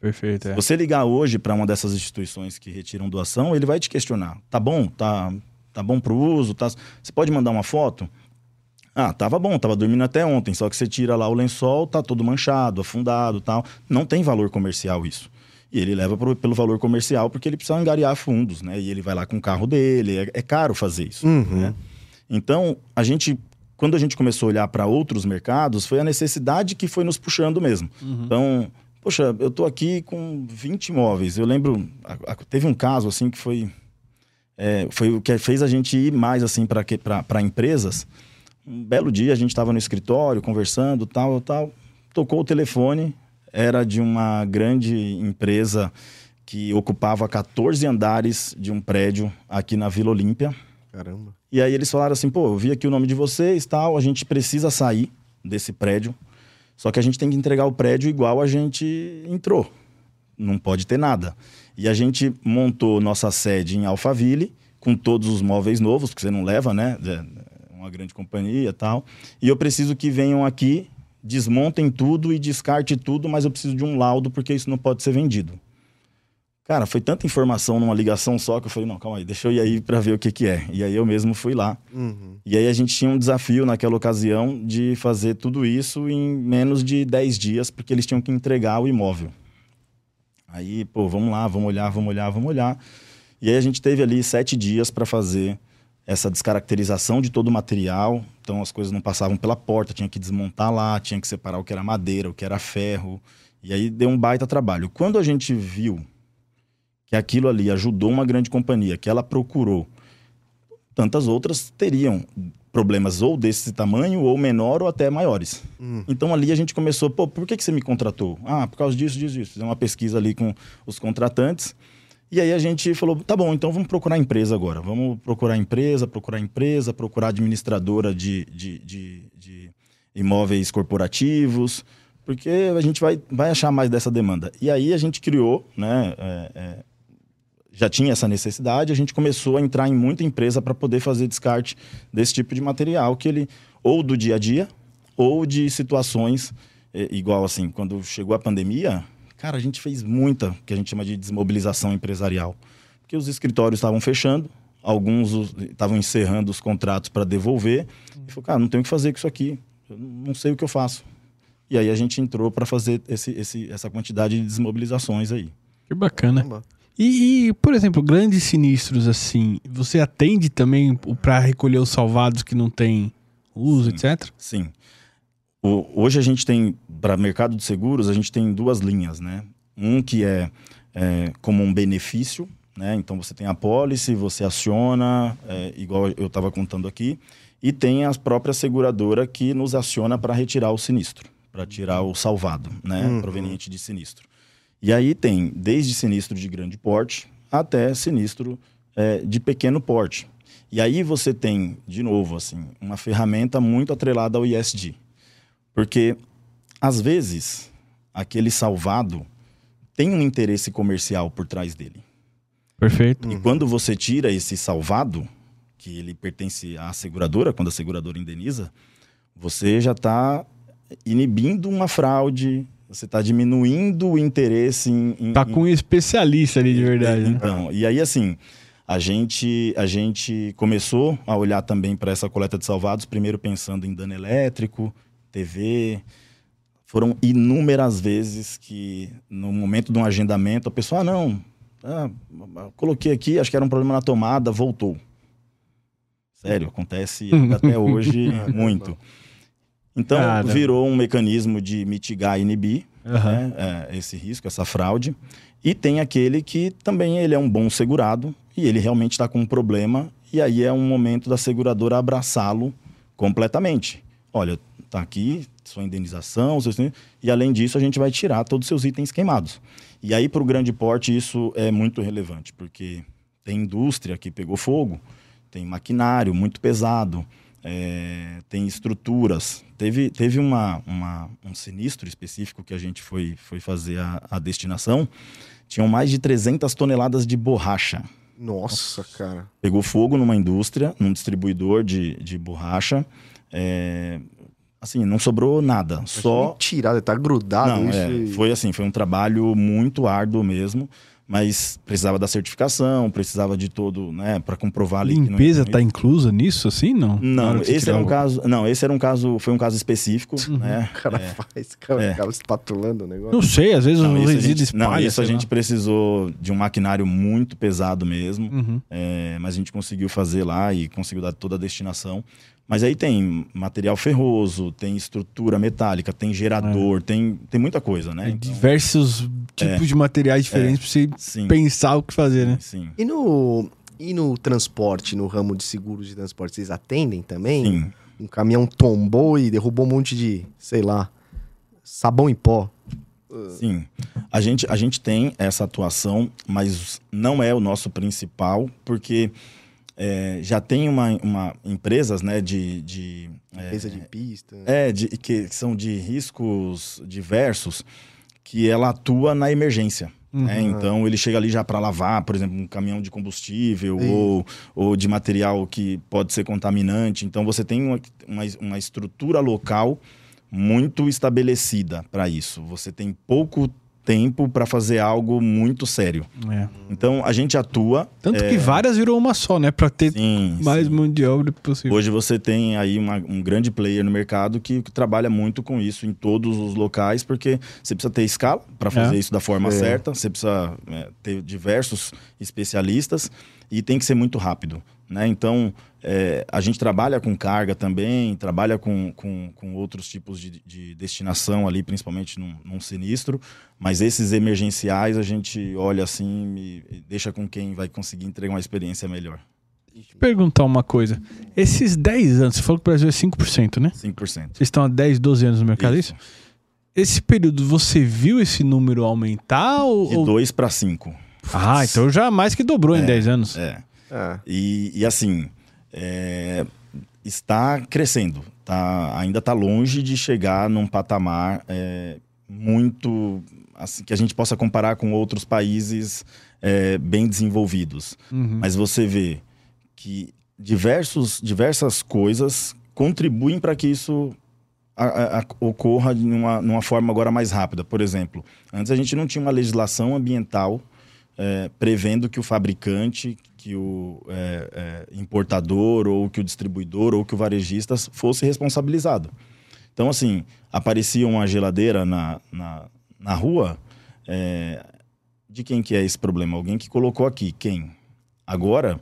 Perfeito. É. Você ligar hoje para uma dessas instituições que retiram doação, ele vai te questionar. Tá bom? Tá, tá bom pro uso? Tá... Você pode mandar uma foto? Ah, tava bom, tava dormindo até ontem, só que você tira lá o lençol, tá todo manchado, afundado tal. Não tem valor comercial isso. E ele leva pro- pelo valor comercial porque ele precisa angariar fundos, né? E ele vai lá com o carro dele, é, é caro fazer isso. né? Então, a gente, quando a gente começou a olhar para outros mercados, foi a necessidade que foi nos puxando mesmo. Então, poxa, eu tô aqui com 20 imóveis. Eu lembro, a- a- teve um caso assim que foi é, foi o que fez a gente ir mais assim para empresas. Um belo dia a gente estava no escritório conversando, tal, tal. Tocou o telefone, era de uma grande empresa que ocupava 14 andares de um prédio aqui na Vila Olímpia. Caramba. E aí eles falaram assim, pô, eu vi aqui o nome de vocês, tal, a gente precisa sair desse prédio. Só que a gente tem que entregar o prédio igual a gente entrou. Não pode ter nada. E a gente montou nossa sede em Alphaville, com todos os móveis novos, porque você não leva, né? É uma grande companhia e tal. E eu preciso que venham aqui, desmontem tudo e descarte tudo, mas eu preciso de um laudo, porque isso não pode ser vendido. Cara, foi tanta informação numa ligação só que eu falei, não, calma aí, deixa eu ir aí para ver o que que é. E aí eu mesmo fui lá. Uhum. E aí a gente tinha um desafio naquela ocasião de fazer tudo isso em menos de 10 dias, porque eles tinham que entregar o imóvel. Aí, pô, vamos lá, vamos olhar, vamos olhar, vamos olhar. E aí a gente teve ali sete dias para fazer essa descaracterização de todo o material. Então as coisas não passavam pela porta, tinha que desmontar lá, tinha que separar o que era madeira, o que era ferro. E aí deu um baita trabalho. Quando a gente viu que aquilo ali ajudou uma grande companhia, que ela procurou, tantas outras teriam problemas ou desse tamanho, ou menor, ou até maiores. Então ali a gente começou, pô, por que, que você me contratou? Ah, por causa disso, disso, disso. Fizemos uma pesquisa ali com os contratantes. E aí a gente falou, tá bom, então vamos procurar empresa agora. Vamos procurar empresa, procurar empresa, procurar administradora de, de, de, de imóveis corporativos, porque a gente vai, vai achar mais dessa demanda. E aí a gente criou, né? é, é, já tinha essa necessidade, a gente começou a entrar em muita empresa para poder fazer descarte desse tipo de material que ele ou do dia a dia ou de situações eh, igual assim, quando chegou a pandemia, cara, a gente fez muita que a gente chama de desmobilização empresarial, porque os escritórios estavam fechando, alguns estavam encerrando os contratos para devolver, e falou, cara, não tenho o que fazer com isso aqui, eu não sei o que eu faço. E aí a gente entrou para fazer esse, esse, essa quantidade de desmobilizações aí. Que bacana. Caramba. E, e, por exemplo, grandes sinistros assim, você atende também para recolher os salvados que não tem uso, etc? Sim. O- hoje a gente tem, para mercado de seguros, a gente tem duas linhas, né? Um que é, é, como um benefício, né? Então você tem a pólice, você aciona, é, igual eu estava contando aqui, e tem a própria seguradora que nos aciona para retirar o sinistro, para tirar o salvado, né? Uhum. Proveniente de sinistro. E aí tem desde sinistro de grande porte até sinistro é, de pequeno porte. E aí você tem, de novo, assim, uma ferramenta muito atrelada ao ISD. Porque, às vezes, aquele salvado tem um interesse comercial por trás dele. Perfeito. E quando você tira esse salvado, que ele pertence à seguradora, quando a seguradora indeniza, você já está inibindo uma fraude, você está diminuindo o interesse em. em- Tá com um especialista ali de verdade, né? então, e aí assim, a gente, a gente começou a olhar também para essa coleta de salvados, primeiro pensando em dano elétrico, TV. Foram inúmeras vezes que, no momento de um agendamento, a pessoa, ah, não, ah, coloquei aqui, acho que era um problema na tomada, voltou. Sério, acontece até hoje muito. Então, virou um mecanismo de mitigar e inibir Aham. né, é, esse risco, essa fraude. E tem aquele que também ele é um bom segurado e ele realmente está com um problema. E aí é um momento da seguradora abraçá-lo completamente. Olha, tá aqui sua indenização, seus... e além disso a gente vai tirar todos os seus itens queimados. E aí para o grande porte isso é muito relevante, porque tem indústria que pegou fogo, tem maquinário muito pesado, é, tem estruturas. Teve, teve uma, uma, um sinistro específico que a gente foi, foi fazer a, a destinação. Tinham mais de 300 toneladas de borracha. Nossa, cara. Pegou fogo numa indústria, num distribuidor de, de borracha. É, assim, não sobrou nada. Mas só. Tirado, tá grudado Não, isso. é, e- foi assim, foi um trabalho muito árduo mesmo. Mas precisava da certificação, precisava de todo, né, para comprovar ali que não Limpeza não tá inclusa nisso, assim? Não. Não, esse era um o- caso. Não, esse era um caso. Foi um caso específico, né? O cara faz, cara, É. acaba espatulando o negócio. Não sei, às vezes Não, o isso a resíduo gente, não, isso a gente lá. precisou de um maquinário muito pesado mesmo. Uhum. é, mas a gente conseguiu fazer lá e conseguiu dar toda a destinação. Mas aí tem material ferroso, tem estrutura metálica, tem gerador, tem, tem muita coisa, né? É Então, diversos tipos de materiais diferentes pra você sim, pensar o que fazer, né? sim, E no, e no transporte, no ramo de seguros de transporte, vocês atendem também? sim. Um caminhão tombou e derrubou um monte de, sei lá, sabão em pó. Sim, a gente, a gente tem essa atuação, mas não é o nosso principal, porque é, já tem uma, uma empresas né, de, de, é, Mesa de pista. é, de, que são de riscos diversos, que ela atua na emergência. né? Então ele chega ali já para lavar, por exemplo, um caminhão de combustível Sim. ou, ou de material que pode ser contaminante. Então você tem uma, uma, uma estrutura local muito estabelecida para isso. Você tem pouco tempo para fazer algo muito sério. É. Então a gente atua. Tanto é, que várias virou uma só, né? Pra ter sim, mais sim. mão de obra possível. Hoje você tem aí uma- um grande player no mercado que, que trabalha muito com isso em todos os locais, porque você precisa ter escala para fazer É. isso da forma É. certa, você precisa é, ter diversos especialistas e tem que ser muito rápido. Né? Então, é, a gente trabalha com carga também, trabalha com, com, com outros tipos de, de destinação ali, principalmente num, num sinistro, mas esses emergenciais a gente olha assim e deixa com quem vai conseguir entregar uma experiência melhor. Deixa eu perguntar uma coisa. Esses 10 anos, você falou que o Brasil é 5%, né? 5%. Vocês estão há 10, 12 anos no mercado, é isso? Esse período, você viu esse número aumentar? Ou... De ou- 2 para 5. Ah, então já mais que dobrou em É, 10 anos. É. Ah, E, e assim, é, está crescendo. Tá, ainda está longe de chegar num patamar é, muito. Assim, que a gente possa comparar com outros países é, bem desenvolvidos. Uhum. Mas você vê que diversos, diversas coisas contribuem para que isso a- a- a- ocorra numa, numa forma agora mais rápida. Por exemplo, antes a gente não tinha uma legislação ambiental é, prevendo que o fabricante, que o é, é, importador, ou que o distribuidor, ou que o varejista fosse responsabilizado. Então, assim, aparecia uma geladeira na, na, na rua, é, de quem que é esse problema? Alguém que colocou aqui. Quem? Agora,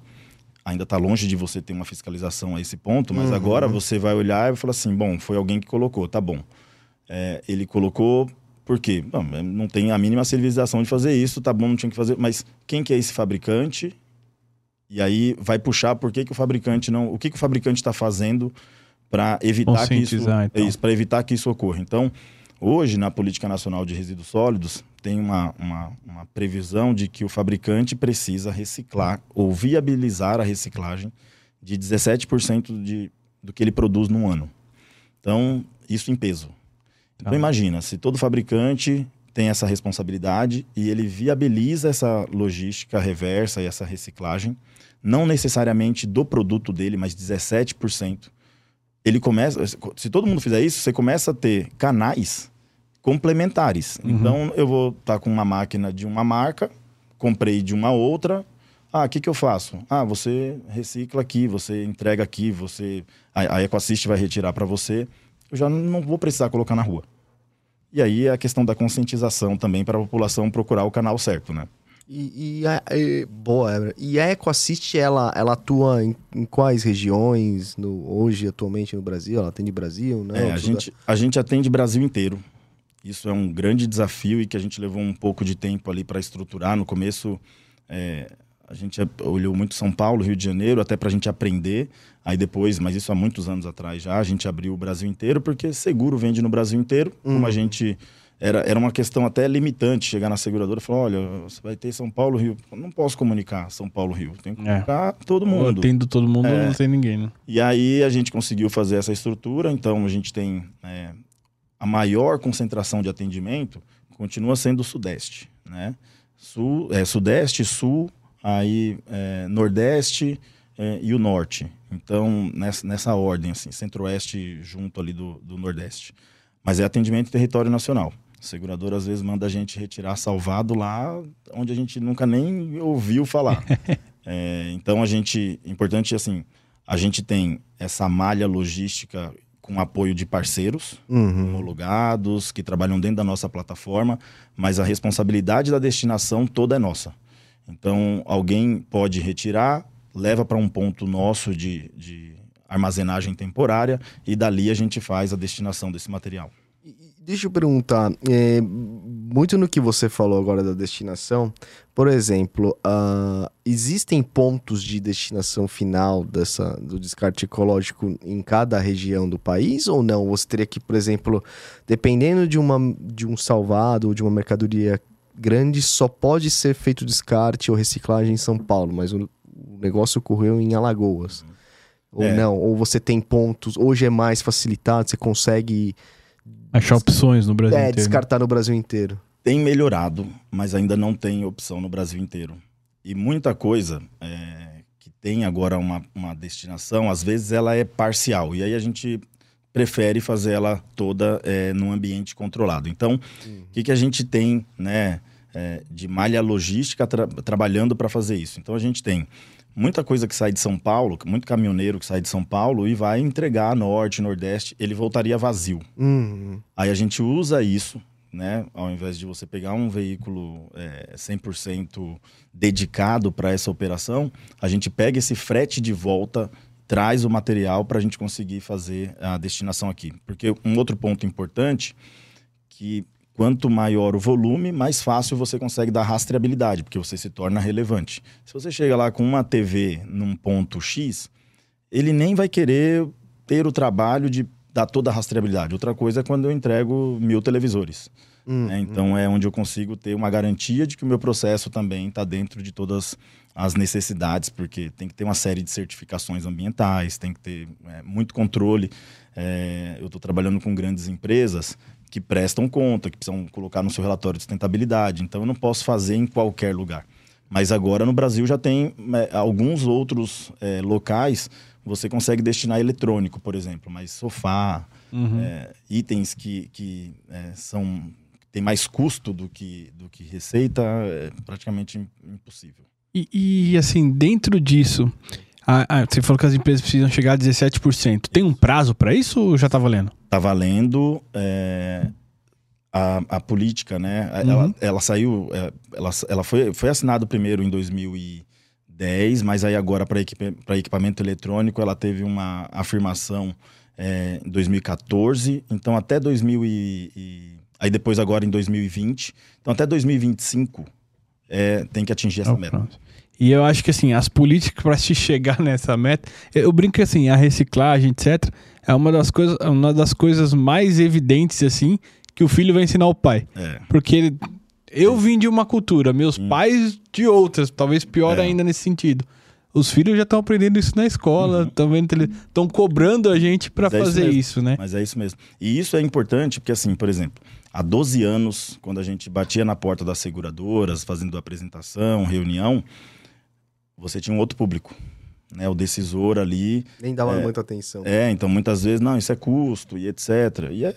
ainda está longe de você ter uma fiscalização a esse ponto, mas Uhum. agora você vai olhar e falar assim, bom, foi alguém que colocou, tá bom. É, ele colocou por quê? Não, tem a mínima civilização de fazer isso, tá bom, não tinha que fazer, mas quem que é esse fabricante? E aí vai puxar por que, que o fabricante não, o que, que o fabricante está fazendo para evitar que isso, então. é isso, para evitar que isso ocorra. Então, hoje na política nacional de resíduos sólidos tem uma, uma, uma previsão de que o fabricante precisa reciclar ou viabilizar a reciclagem de 17% de, do que ele produz num ano. Então, isso em peso. Então Tá. imagina, se todo fabricante tem essa responsabilidade e ele viabiliza essa logística reversa e essa reciclagem, não necessariamente do produto dele, mas 17%. Ele começa, se todo mundo fizer isso, você começa a ter canais complementares. Uhum. Então eu vou estar com uma máquina de uma marca, comprei de uma outra. Ah, o que, que eu faço? Ah, você recicla aqui, você entrega aqui, você a, a EcoAssist vai retirar para você. Eu já não vou precisar colocar na rua. E aí é a questão da conscientização também para a população procurar o canal certo, né? E, e a, e- boa. E a EcoAssist, ela, ela atua em, em quais regiões no, hoje, atualmente no Brasil? Ela atende Brasil, né? É, a gente, a gente atende Brasil inteiro. Isso é um grande desafio e que a gente levou um pouco de tempo ali para estruturar. No começo, é, a gente olhou muito São Paulo, Rio de Janeiro, até para a gente aprender. Aí depois, mas isso há muitos anos atrás já, a gente abriu o Brasil inteiro, porque seguro vende no Brasil inteiro. Como a Uhum. gente. Era, era uma questão até limitante chegar na seguradora e falar: olha, você vai ter São Paulo, Rio. Não posso comunicar São Paulo, Rio. Tem que É. comunicar todo Ou mundo. Tendo todo mundo, É. não tem ninguém, né? E aí a gente conseguiu fazer essa estrutura, então a gente tem é, a maior concentração de atendimento continua sendo o Sudeste, né? Sul, é, Sudeste, Sul, aí é, Nordeste é, e o Norte. Então, nessa, nessa ordem, assim, Centro-Oeste junto ali do, do Nordeste. Mas é atendimento em território nacional. A seguradora às vezes manda a gente retirar salvado lá onde a gente nunca nem ouviu falar. É, então a gente, importante assim, a gente tem essa malha logística com apoio de parceiros Uhum. homologados que trabalham dentro da nossa plataforma, mas a responsabilidade da destinação toda é nossa. Então alguém pode retirar, leva para um ponto nosso de, de armazenagem temporária e dali a gente faz a destinação desse material. Deixa eu perguntar, é, muito no que você falou agora da destinação, por exemplo, ah, existem pontos de destinação final dessa, do descarte ecológico em cada região do país ou não? Você teria que, por exemplo, dependendo de, uma, de um salvado ou de uma mercadoria grande, só pode ser feito descarte ou reciclagem em São Paulo, mas o, o negócio ocorreu em Alagoas. Ou É. não? Ou você tem pontos, hoje é mais facilitado, você consegue Achar opções no Brasil é, inteiro. descartar no Brasil inteiro. Tem melhorado, mas ainda não tem opção no Brasil inteiro. E muita coisa é, que tem agora uma, uma destinação, às vezes ela é parcial. E aí a gente prefere fazer ela toda é, num ambiente controlado. Então, o que, que a gente tem né, é, de malha logística tra- trabalhando para fazer isso? Então, a gente tem muita coisa que sai de São Paulo, muito caminhoneiro que sai de São Paulo e vai entregar norte, nordeste, ele voltaria vazio. Uhum. Aí a gente usa isso, né? Ao invés de você pegar um veículo é, 100% dedicado para essa operação, a gente pega esse frete de volta, traz o material para a gente conseguir fazer a destinação aqui. Porque um outro ponto importante que quanto maior o volume, mais fácil você consegue dar rastreabilidade, porque você se torna relevante. Se você chega lá com uma TV num ponto X, ele nem vai querer ter o trabalho de dar toda a rastreabilidade. Outra coisa é quando eu entrego mil televisores. Uhum. né? Então é onde eu consigo ter uma garantia de que o meu processo também está dentro de todas as necessidades, porque tem que ter uma série de certificações ambientais, tem que ter é, muito controle. É, eu estou trabalhando com grandes empresas que prestam conta, que precisam colocar no seu relatório de sustentabilidade. Então eu não posso fazer em qualquer lugar. Mas agora no Brasil já tem é, alguns outros é, locais você consegue destinar eletrônico, por exemplo, mas sofá, Uhum. é, itens que, que são tem mais custo do que, do que receita, é praticamente im- impossível. E, e, assim, dentro disso, a- a- você falou que as empresas precisam chegar a 17%. Tem um prazo para isso ou já tá valendo? Tá valendo é, a, a política, né? Uhum. Ela, ela saiu, é, ela, ela foi, foi assinado primeiro em 2010, mas aí agora para equipamento eletrônico ela teve uma afirmação é, em 2014, então até 2000 e, e- aí depois agora em 2020, então até 2025 é, tem que atingir essa É o meta. prazo. E eu acho que assim, as políticas para se chegar nessa meta, eu brinco que assim, a reciclagem, etc, é uma das coisas, uma das coisas mais evidentes assim que o filho vai ensinar ao pai. É. Porque ele- eu vim de uma cultura, meus pais de outras, talvez pior É. ainda nesse sentido. Os filhos já estão aprendendo isso na escola, estão cobrando a gente para é isso fazer mesmo. isso, né? Mas é isso mesmo. E isso é importante porque, assim, por exemplo, há 12 anos, quando a gente batia na porta das seguradoras, fazendo apresentação, reunião, você tinha um outro público. Né? O decisor ali. Nem dava É. muita atenção. É, então muitas vezes, não, isso é custo e etc. E é,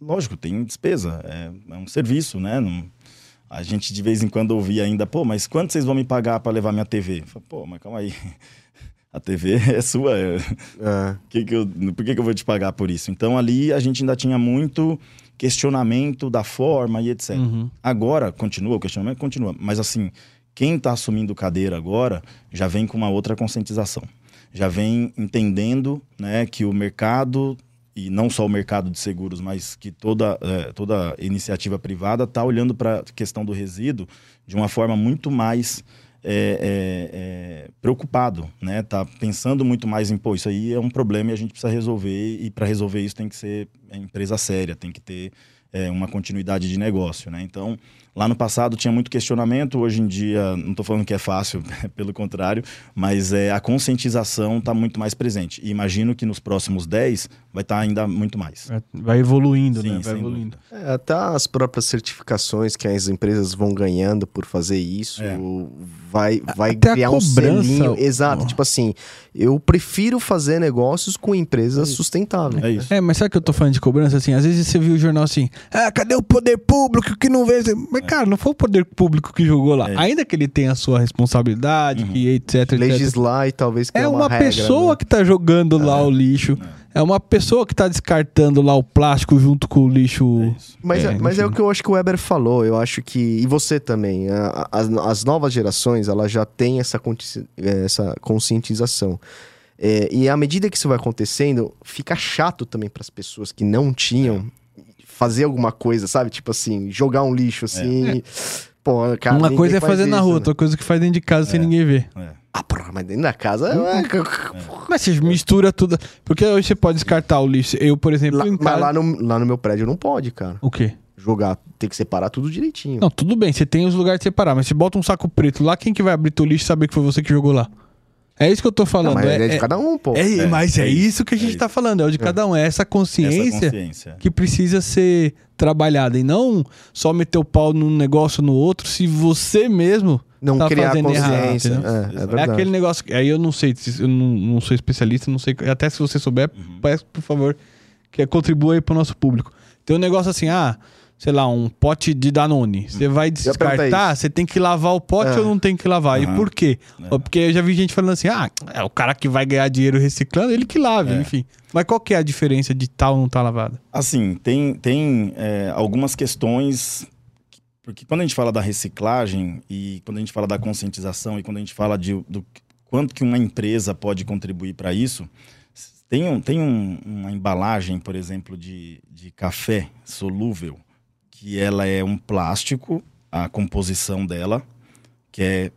lógico, tem despesa. É, é um serviço, né? Não- a gente de vez em quando ouvia ainda, pô, mas quanto vocês vão me pagar para levar minha TV? Falo, pô, mas calma aí. A TV é sua. é- É. que que eu, por que, que eu vou te pagar por isso? Então ali a gente ainda tinha muito questionamento da forma e etc. Uhum. Agora, continua o questionamento? Continua. Mas assim, quem está assumindo cadeira agora já vem com uma outra conscientização. Já vem entendendo né, que o mercado, e não só o mercado de seguros, mas que toda, eh, toda iniciativa privada está olhando para a questão do resíduo de uma forma muito mais é, é, é, preocupado, né? Tá pensando muito mais em, pô, isso aí é um problema e a gente precisa resolver. E para resolver isso tem que ser empresa séria, tem que ter é, uma continuidade de negócio, né? Então, lá no passado tinha muito questionamento, hoje em dia, não estou falando que é fácil, pelo contrário, mas é, a conscientização está muito mais presente. E imagino que nos próximos 10 vai estar tá ainda muito mais. Vai evoluindo, Sim, né? Vai evoluindo. É, até as próprias certificações que as empresas vão ganhando por fazer isso, é. vai, vai até criar um selinho. Exato, oh. tipo assim, eu prefiro fazer negócios com empresas é sustentáveis. É isso. É, mas sabe que eu tô falando de cobrança assim? Às vezes você viu o jornal assim, ah, cadê o poder público que não vê? Mas, é. Cara, não foi o poder público que jogou lá. É. Ainda que ele tenha a sua responsabilidade, uhum. que etc, Legislar etc. e talvez É uma, uma regra, pessoa né? que tá jogando lá é. o lixo. É. é uma pessoa que tá descartando lá o plástico junto com o lixo. É mas, é, mas é o que eu acho que o Weber falou. Eu acho que. E você também. As, as novas gerações, elas já têm essa, essa conscientização. É, e à medida que isso vai acontecendo, fica chato também para as pessoas que não tinham fazer alguma coisa, sabe? Tipo assim, jogar um lixo assim. É. Pô, cara, Uma coisa é fazer isso, na rua, né? outra coisa é que faz dentro de casa é. sem ninguém ver. É. Ah, porra, mas dentro da casa. É. Mas você mistura tudo. Porque hoje você pode descartar o lixo. Eu, por exemplo. Lá, casa... Mas lá no, lá no meu prédio não pode, cara. O quê? Jogar, tem que separar tudo direitinho. Não, tudo bem, você tem os lugares de separar, mas se bota um saco preto lá, quem que vai abrir teu lixo e saber que foi você que jogou lá? É isso que eu tô falando. Não, mas é, é de é- cada um, pô. É, é mas é, é isso que a gente é tá falando, é o de cada um. É essa consciência, essa consciência, que precisa ser trabalhada. E não só meter o pau num negócio no outro se você mesmo não tá criar fazendo consciência. Errado, é, é, é, aquele negócio. Aí eu não sei, eu não, não sou especialista, não sei. Até se você souber, uhum. peço, por favor, que contribua aí pro nosso público. Tem um negócio assim, ah sei lá, um pote de Danone. Você vai descartar, você tem que lavar o pote é. ou não tem que lavar? Uhum. E por quê? É. Porque eu já vi gente falando assim, ah, é o cara que vai ganhar dinheiro reciclando, ele que lave, é. enfim. Mas qual que é a diferença de tal ou não estar tá lavado? Assim, tem, tem é, algumas questões... Porque quando a gente fala da reciclagem e quando a gente fala da conscientização e quando a gente fala de, do quanto que uma empresa pode contribuir para isso... Tem, um, tem um, uma embalagem, por exemplo, de, de café solúvel que ela é um plástico, a composição dela, que é,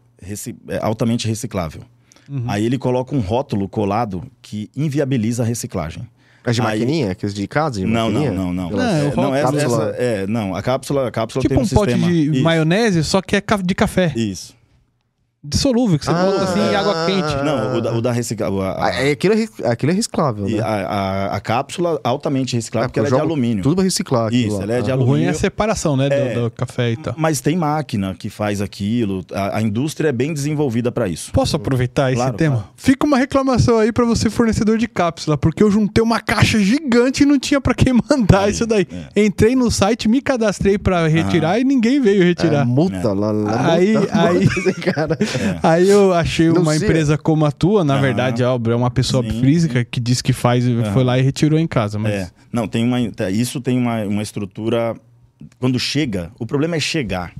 é altamente reciclável. Uhum. Aí ele coloca um rótulo colado que inviabiliza a reciclagem. As de Aí... maquininha? Aqueles de casa? De não, não, não, não, não. É, não, essa, essa, é, não, a cápsula, a cápsula tipo tem um, um pote de Isso. maionese, só que é de café. Isso dissolúvel, que você ah, bota assim em água quente. Não, o da, o da reciclável. É, aquilo, é, aquilo é reciclável, né? A, a, a, cápsula altamente reciclável, é, porque ela é de alumínio. Tudo vai reciclar. Isso, ela é de alumínio. O ruim é a separação, né, é, do, do, café e tal. Mas tem máquina que faz aquilo. A, a indústria é bem desenvolvida para isso. Posso aproveitar claro, esse tema? Claro. Fica uma reclamação aí para você, fornecedor de cápsula, porque eu juntei uma caixa gigante e não tinha para quem mandar aí, isso daí. É. Entrei no site, me cadastrei para retirar e ninguém veio retirar. É, multa lá, lá Aí, multa, aí, multa, aí eu achei não uma sei. empresa como a tua, na verdade, é uma pessoa Sim. física que disse que faz, foi lá e retirou em casa. Mas... É. Não, tem uma. Isso tem uma, uma estrutura. Quando chega, o problema é chegar.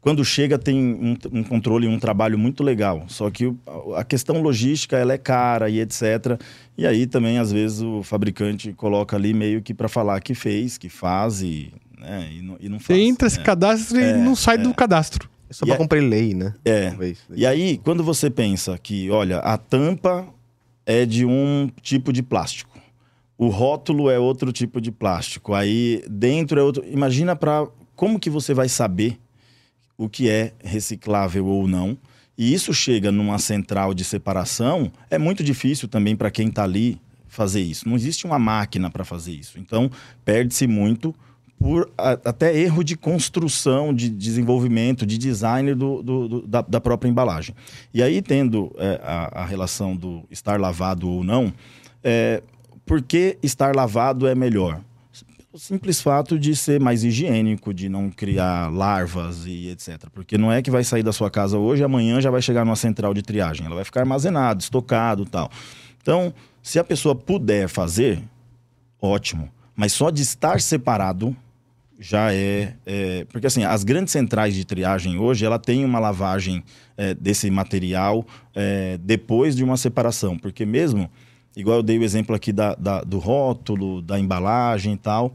Quando chega, tem um, um controle e um trabalho muito legal. Só que o, a questão logística ela é cara e etc. E aí também, às vezes, o fabricante coloca ali meio que para falar que fez, que faz e, né, e, não, e não faz. Você entra, se cadastra e é, não sai do é. cadastro. É só para é, cumprir lei, né? É. Talvez. E aí, quando você pensa que, olha, a tampa é de um tipo de plástico, o rótulo é outro tipo de plástico, aí dentro é outro. Imagina para como que você vai saber o que é reciclável ou não. E isso chega numa central de separação, é muito difícil também para quem está ali fazer isso. Não existe uma máquina para fazer isso. Então, perde-se muito por a, até erro de construção, de desenvolvimento, de design do, do, do da, da, própria embalagem. E aí, tendo é, a, a, relação do estar lavado ou não, é, por que estar lavado é melhor? O simples fato de ser mais higiênico, de não criar larvas e etc. Porque não é que vai sair da sua casa hoje amanhã já vai chegar numa central de triagem. Ela vai ficar armazenada, estocado tal. Então, se a pessoa puder fazer, ótimo. Mas só de estar separado já é, é, porque assim as grandes centrais de triagem hoje ela tem uma lavagem é, desse material é, depois de uma separação porque mesmo igual eu dei o exemplo aqui da, da, do rótulo da embalagem e tal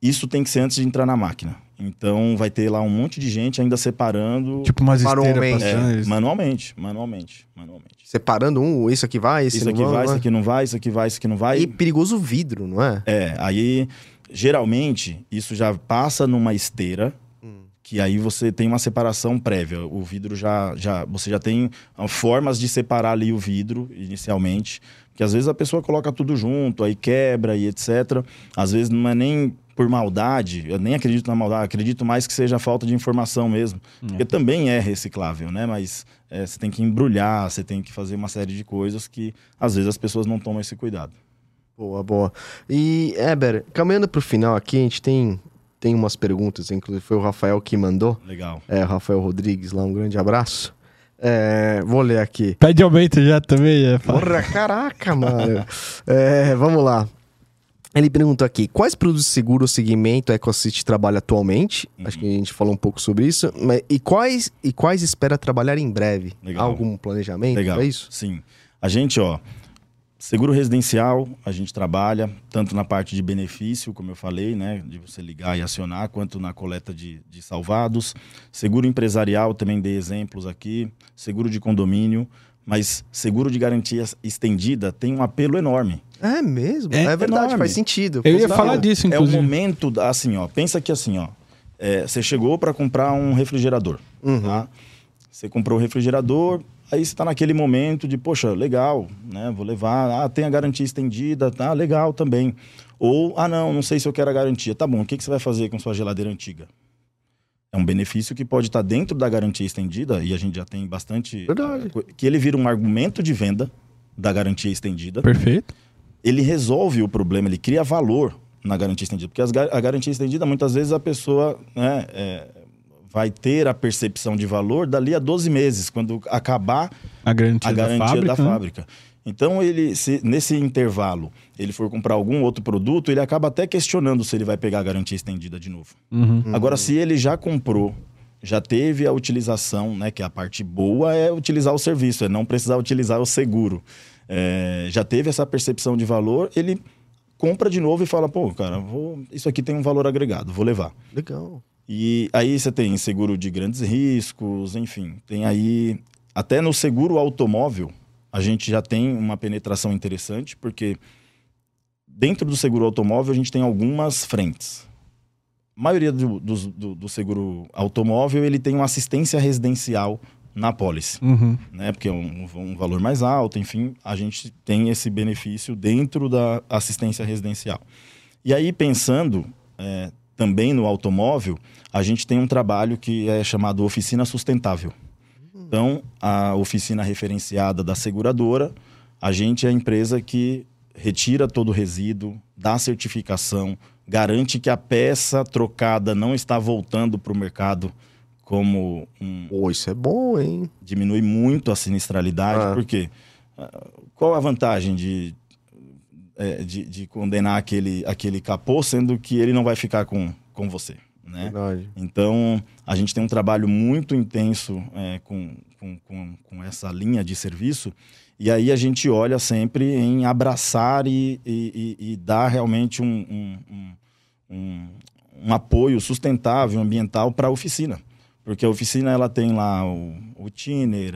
isso tem que ser antes de entrar na máquina Então vai ter lá um monte de gente ainda separando Tipo umas Manualmente. é, manualmente, manualmente, manualmente. Separando um, isso aqui vai, esse Isso não aqui vai, não isso aqui não vai, isso aqui vai, isso aqui não vai. E perigoso vidro, não é? É, aí geralmente isso já passa numa esteira Hum. que aí você tem uma separação prévia. O vidro já, já você já tem ah, formas de separar ali o vidro inicialmente, que às vezes a pessoa coloca tudo junto, aí quebra e etc. Às vezes não é nem por maldade, eu nem acredito na maldade, acredito mais que seja falta de informação mesmo, porque também é reciclável, né? Mas é, você tem que embrulhar, você tem que fazer uma série de coisas que às vezes as pessoas não tomam esse cuidado. Boa, boa. E, Eber, caminhando pro final aqui, a gente tem, tem umas perguntas, inclusive foi o Rafael que mandou. Legal. É, o Rafael Rodrigues lá, um grande abraço. É, vou ler aqui. Pede aumento já também. É. Porra, caraca, mano. É, vamos lá. Ele perguntou aqui, quais produtos de seguro ou segmento EcoSys trabalha atualmente? Acho que a gente falou um pouco sobre isso. Mas, e, quais, e quais espera trabalhar em breve? Legal. Há algum planejamento Legal. para isso? Sim. A gente, ó, seguro residencial, a gente trabalha tanto na parte de benefício, como eu falei, né, de você ligar e acionar, quanto na coleta de, de salvados. Seguro empresarial, também dei exemplos aqui. Seguro de condomínio. Mas seguro de garantia estendida tem um apelo enorme. É mesmo? É É, verdade, enorme. faz sentido. Eu ia falar disso, É o inclusive. momento, da- assim, ó. Pensa que assim, ó. é, você chegou para comprar um refrigerador, Uhum. tá? Você comprou o refrigerador, aí você tá naquele momento de, poxa, legal, né? Vou levar. Ah, tem a garantia estendida, tá? Legal também. Ou, ah, não, não sei se eu quero a garantia. Tá bom, o que, que você vai fazer com sua geladeira antiga? É um benefício que pode estar dentro da garantia estendida, e a gente já tem bastante. Verdade. eh, Que ele vira um argumento de venda da garantia estendida Perfeito. ele resolve o problema, ele cria valor na garantia estendida. Porque as a garantia estendida, muitas vezes, a pessoa né, é, vai ter a percepção de valor dali a 12 meses, quando acabar A garantia, a garantia da fábrica. da né? fábrica. Então, ele, se, nesse intervalo, ele for comprar algum outro produto, ele acaba até questionando se ele vai pegar a garantia estendida de novo. Uhum. Agora, se ele já comprou, já teve a utilização, né? Que a parte boa é utilizar o serviço, é não precisar utilizar o seguro. É, já teve essa percepção de valor, ele compra de novo e fala, pô, cara, vou- isso aqui tem um valor agregado, vou levar. Legal. E aí você tem seguro de grandes riscos, enfim, tem aí até no seguro automóvel a gente já tem uma penetração interessante, porque dentro do seguro automóvel a gente tem algumas frentes. A maioria do, do, do seguro automóvel ele tem uma assistência residencial na pólice Uhum. né? Porque é um, um valor mais alto, enfim, a gente tem esse benefício dentro da assistência residencial. E aí, pensando é, também no automóvel, a gente tem um trabalho que é chamado Oficina Sustentável. Então, a oficina referenciada da seguradora, a gente é a empresa que retira todo o resíduo, dá certificação, garante que a peça trocada não está voltando para o mercado como um, Pô, isso é bom, hein? diminui muito a sinistralidade, Ah. porque ah, qual a vantagem de, é, de, de condenar aquele, aquele capô, sendo que ele não vai ficar com, com você, né? Verdade. Então, a gente tem um trabalho muito intenso é, com, com, com, com essa linha de serviço, e aí a gente olha sempre em abraçar e, e, e- e dar realmente um, um, um, um, apoio sustentável, ambiental para a oficina. Porque a oficina ela tem lá o, o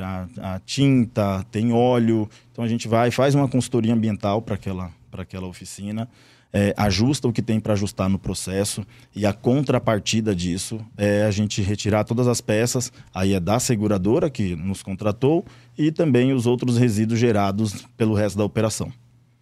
a, a tinta, tem óleo. Então a gente vai e faz uma consultoria ambiental para aquela, para aquela oficina, é, ajusta o que tem para ajustar no processo e a contrapartida disso é a gente retirar todas as peças, aí é da seguradora que nos contratou e também os outros resíduos gerados pelo resto da operação.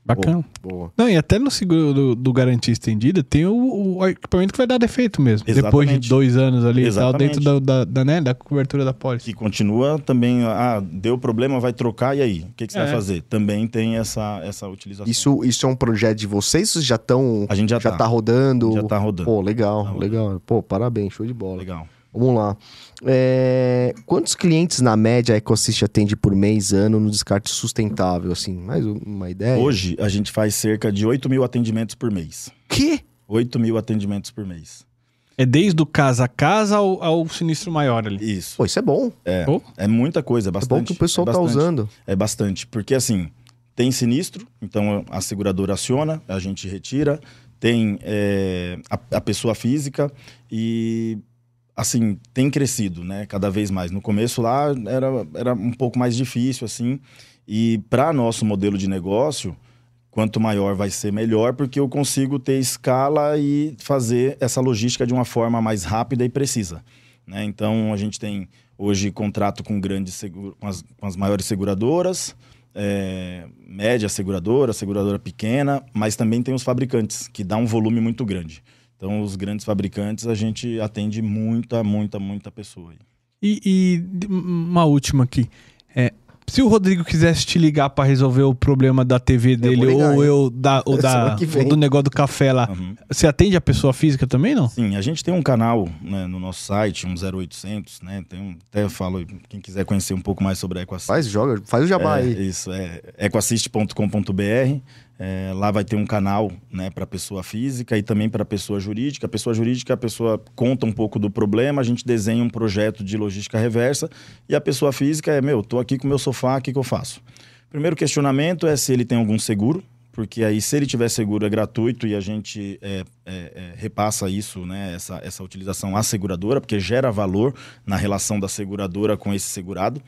Bacana. Boa. Não, e até no seguro do, do garantia estendida tem o, o equipamento que vai dar defeito mesmo. Depois de Exatamente. dois anos ali e tal, Exatamente. dentro da, da, da, né, da cobertura da pólice. Que continua também, ah, deu problema, vai trocar, e aí? O que, que você É. vai fazer? Também tem essa, essa utilização. Isso, isso é um projeto de vocês? Vocês já estão. a gente já, Já tá. tá rodando? Já tá rodando. Pô, legal, Tá rodando. legal. Pô, parabéns, show de bola. Legal. Vamos lá. É, Quantos clientes na média a EcoSys atende por mês, ano, no descarte sustentável? Assim, mais uma ideia? Hoje, a gente faz cerca de 8 mil atendimentos por mês. Que? 8 mil atendimentos por mês. É desde o casa a casa ao, ao sinistro maior ali. Isso. Pô, isso é bom. É, Pô. é muita coisa, é É bastante. bom que o pessoal é tá bastante. usando. É bastante, porque assim, tem sinistro, então a seguradora aciona, a gente retira. tem é, a, a pessoa física e assim, tem crescido, né, cada vez mais. No começo lá era, era um pouco mais difícil, assim, e para nosso modelo de negócio, quanto maior vai ser melhor, porque eu consigo ter escala e fazer essa logística de uma forma mais rápida e precisa. Né? Então, a gente tem hoje contrato com grandes com, as, com as maiores seguradoras, é, média seguradora, seguradora pequena, mas também tem os fabricantes, que dá um volume muito grande. Então, os grandes fabricantes, a gente atende muita, muita, muita pessoa. E, e uma última aqui. É, se o Rodrigo quisesse te ligar para resolver o problema da TV dele ligar, ou eu da, ou da, ou do negócio do café lá, Uhum. você atende a pessoa física também, não? Sim, a gente tem um canal né, no nosso site, um 0800, né? Tem um, até eu falo, quem quiser conhecer um pouco mais sobre a Equassist. Faz, joga, faz o jabá é, aí. Isso, é equassist.com.br. É, lá vai ter um canal né, para pessoa física e também para pessoa jurídica. A pessoa jurídica, a pessoa conta um pouco do problema, a gente desenha um projeto de logística reversa. E a pessoa física é, meu, tô aqui com o meu sofá, o que, que eu faço? Primeiro questionamento é se ele tem algum seguro, porque aí se ele tiver seguro é gratuito e a gente é, é, é, repassa isso, né, essa, essa utilização à seguradora, porque gera valor na relação da seguradora com esse segurado.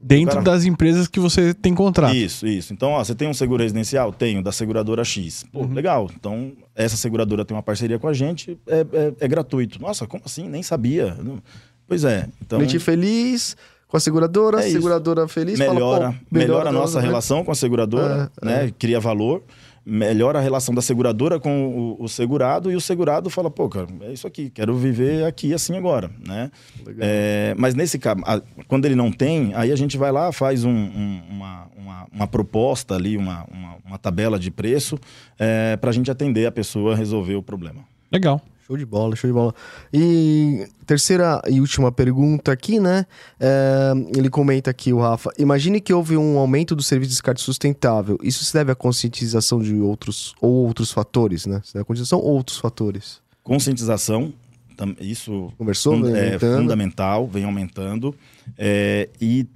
Dentro cara- das empresas que você tem contrato. Isso, isso. Então, ó, você tem um seguro residencial? Tenho, da seguradora X. Pô, legal. Então, essa seguradora tem uma parceria com a gente, é, é- é gratuito. Nossa, como assim? Nem sabia. Não- Pois é. Então, Cliente feliz com a seguradora, É seguradora feliz. fala, melhora, pô, melhora a nossa do- relação com a seguradora, É, né? Cria valor. Melhora a relação da seguradora com o, o segurado e o segurado fala, pô, cara, é isso aqui, quero viver aqui assim agora, né? É, mas nesse caso, a- quando ele não tem, aí a gente vai lá, faz um- um- uma, uma, uma proposta ali, uma, uma, uma tabela de preço é, para a gente atender a pessoa a resolver o problema. Legal. Show de bola, show de bola. E terceira e última pergunta aqui, né? É, ele comenta aqui, o Rafa. Imagine que houve um aumento do serviço de descarte sustentável. Isso se deve à conscientização de outros ou outros fatores, né? Se deve à conscientização ou outros fatores. Conscientização, isso Conversou? fun- Vem é fundamental, vem aumentando. É, e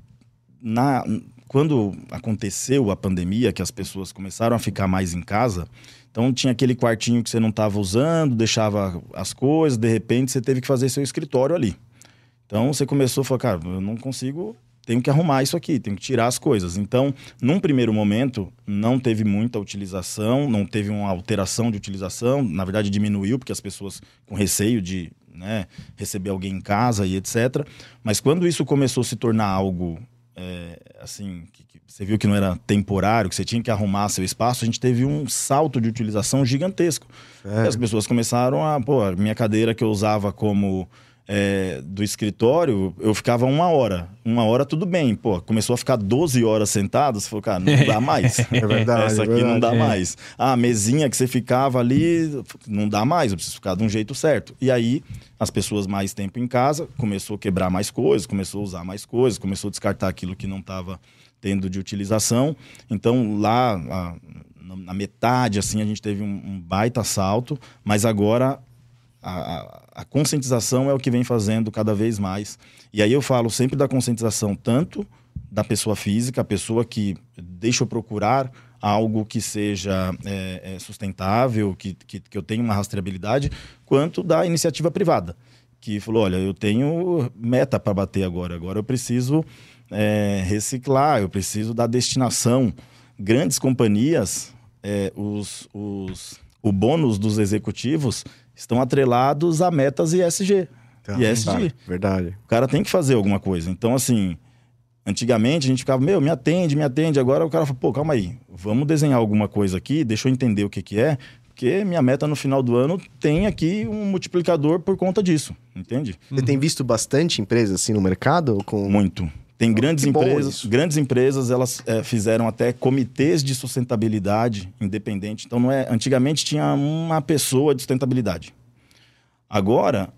na, quando aconteceu a pandemia, que as pessoas começaram a ficar mais em casa, então tinha aquele quartinho que você não estava usando, deixava as coisas, de repente você teve que fazer seu escritório ali. Então você começou a falar, cara, eu não consigo, tenho que arrumar isso aqui, tenho que tirar as coisas. Então, num primeiro momento, não teve muita utilização, não teve uma alteração de utilização, na verdade diminuiu, porque as pessoas com receio de né, receber alguém em casa e etc. Mas quando isso começou a se tornar algo é, assim, você viu que não era temporário, que você tinha que arrumar seu espaço, a gente teve um salto de utilização gigantesco. E as pessoas começaram a, pô, a minha cadeira que eu usava como é, do escritório, eu ficava uma hora. Uma hora tudo bem. Pô, começou a ficar 12 horas sentado, você falou, cara, não dá mais. É verdade, Essa é aqui não dá verdade. mais. Ah, a mesinha que você ficava ali, não dá mais, eu preciso ficar de um jeito certo. E aí, as pessoas mais tempo em casa, começou a quebrar mais coisas, começou a usar mais coisas, começou a descartar aquilo que não estava tendo de utilização. Então, lá, na- metade, assim, a gente teve um, um baita salto, mas agora a, a- a conscientização é o que vem fazendo cada vez mais. E aí eu falo sempre da conscientização, tanto da pessoa física, a pessoa que deixa eu procurar algo que seja é, é, sustentável, que, que, que eu tenha uma rastreabilidade, quanto da iniciativa privada, que falou, olha, eu tenho meta para bater agora, agora eu preciso é, reciclar, eu preciso da destinação. Grandes companhias, é, os, os, o bônus dos executivos estão atrelados a metas ESG. Tá, ESG. tá, Verdade. O cara tem que fazer alguma coisa. Então, assim, antigamente a gente ficava, meu, me atende, me atende. Agora o cara fala, pô, calma aí, vamos desenhar alguma coisa aqui, deixa eu entender o que, que é, porque minha meta no final do ano tem aqui um multiplicador por conta disso, entende? Você tem visto bastante empresas assim no mercado? Com... Muito. Tem grandes que empresas, grandes empresas, elas eh, fizeram até comitês de sustentabilidade independente. Então não é, antigamente tinha uma pessoa de sustentabilidade. Agora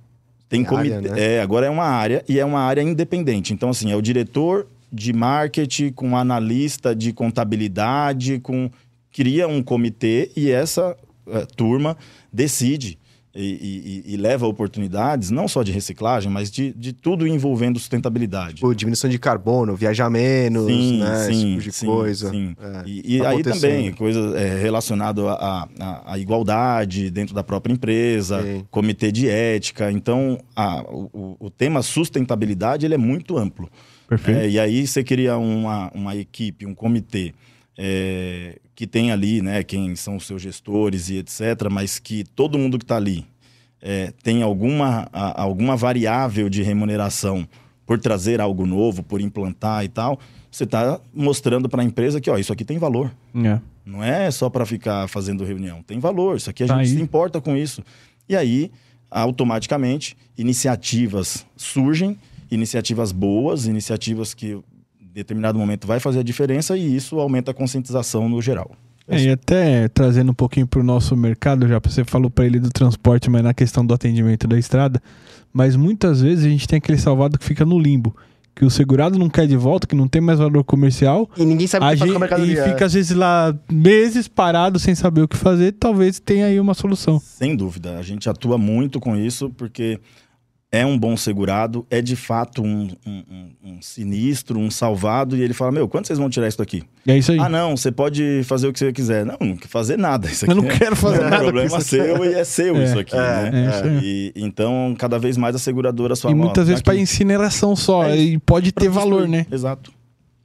tem área, comitê, né? é, agora é uma área e é uma área independente. Então assim, é o diretor de marketing com analista de contabilidade, com cria um comitê e essa eh, turma decide e, e, e leva oportunidades, não só de reciclagem, mas de, de tudo envolvendo sustentabilidade. Tipo, diminuição de carbono, viajar menos, Sim, né? Esse sim, tipo de sim, coisa. sim. É, E, e tá aí acontecendo. também, coisas é, relacionadas à, à, à igualdade dentro da própria empresa, Sim. comitê de ética. Então, a- o, o tema sustentabilidade ele é muito amplo. Perfeito. É, e aí você cria uma, uma equipe, um comitê é, que tem ali, né, quem são os seus gestores e etc., mas que todo mundo que está ali é, tem alguma, a- alguma variável de remuneração por trazer algo novo, por implantar e tal, você está mostrando para a empresa que ó, isso aqui tem valor. É. Não é só para ficar fazendo reunião. Tem valor. Isso aqui a Tá gente aí. se importa com isso. E aí, automaticamente, iniciativas surgem, iniciativas boas, iniciativas que determinado momento vai fazer a diferença e isso aumenta a conscientização no geral. É, e até trazendo um pouquinho para o nosso mercado, já você falou para ele do transporte, mas na questão do atendimento da estrada, mas muitas vezes a gente tem aquele salvado que fica no limbo, que o segurado não quer de volta, que não tem mais valor comercial, E ninguém sabe o que fazer com a e mercadoria. fica às vezes lá meses parado sem saber o que fazer, talvez tenha aí uma solução. Sem dúvida. A gente atua muito com isso porque é um bom segurado, é de fato um, um- um- sinistro, um salvado, e ele fala: Meu, quando vocês vão tirar isso daqui? E é isso aí. Ah, não, você pode fazer o que você quiser. Não, não quer fazer nada. Isso aqui Eu não é- quero fazer é um nada com problema isso. seu e é seu É, isso aqui, é, né? é isso aí. E, então, cada vez mais as seguradoras e falam. ó, muitas vezes aqui, para incineração só, É e pode ter valor, né? Exato.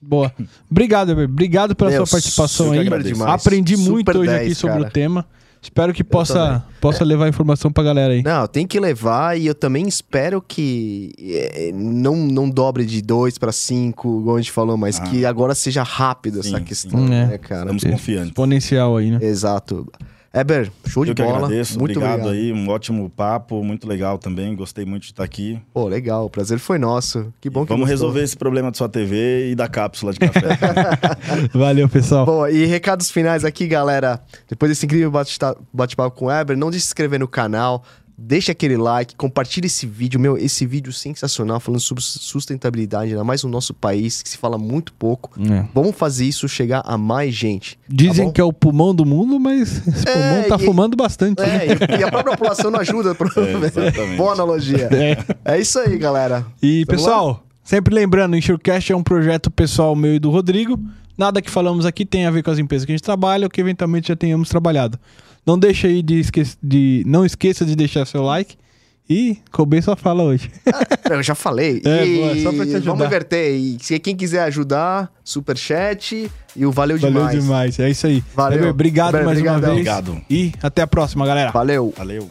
Boa. Obrigado, Heber. Obrigado pela Meu, sua participação aí. Aprendi Super muito hoje 10, aqui sobre cara. o tema. Espero que possa, possa levar informação pra galera aí. Não, tem que levar e eu também espero que eh, não, não dobre de 2 para 5, igual a gente falou, mas Ah. que agora seja rápido essa Sim, questão, sim. né, É. cara? Estamos confiantes. Exponencial aí, né? Exato. Eber, show de Eu que bola. agradeço. muito obrigado, obrigado aí. Um ótimo papo, muito legal também. Gostei muito de estar aqui. Pô, legal. O prazer foi nosso. Que bom que Vamos gostou. resolver esse problema da sua TV e da cápsula de café. Valeu, pessoal. Bom, e recados finais aqui, galera. Depois desse incrível bate-papo com o Eber, não deixe de se inscrever no canal, deixa aquele like, compartilha esse vídeo. Meu, esse vídeo sensacional falando sobre sustentabilidade, ainda mais no nosso país, que se fala muito pouco. É. Vamos fazer isso chegar a mais gente. Dizem bom? que é o pulmão do mundo, mas esse É, pulmão tá e- fumando bastante. né? É, e, e a própria população não ajuda, provavelmente. exatamente. Boa analogia. É. É isso aí, galera. E, Vamos pessoal, sempre lembrando, o Insurecast é um projeto pessoal meu e do Rodrigo. Nada que falamos aqui tem a ver com as empresas que a gente trabalha ou que eventualmente já tenhamos trabalhado. Não deixa aí de, esque de não esqueça de deixar seu like. E Kobe só fala hoje. Eu já falei. É, e boa, só pra te ajudar. Vamos inverter. E se quem quiser ajudar, superchat e o valeu, Valeu demais. demais. É isso aí. Valeu. Obrigado Heber, mais uma vez. Obrigado. E até a próxima, galera. Valeu. Valeu.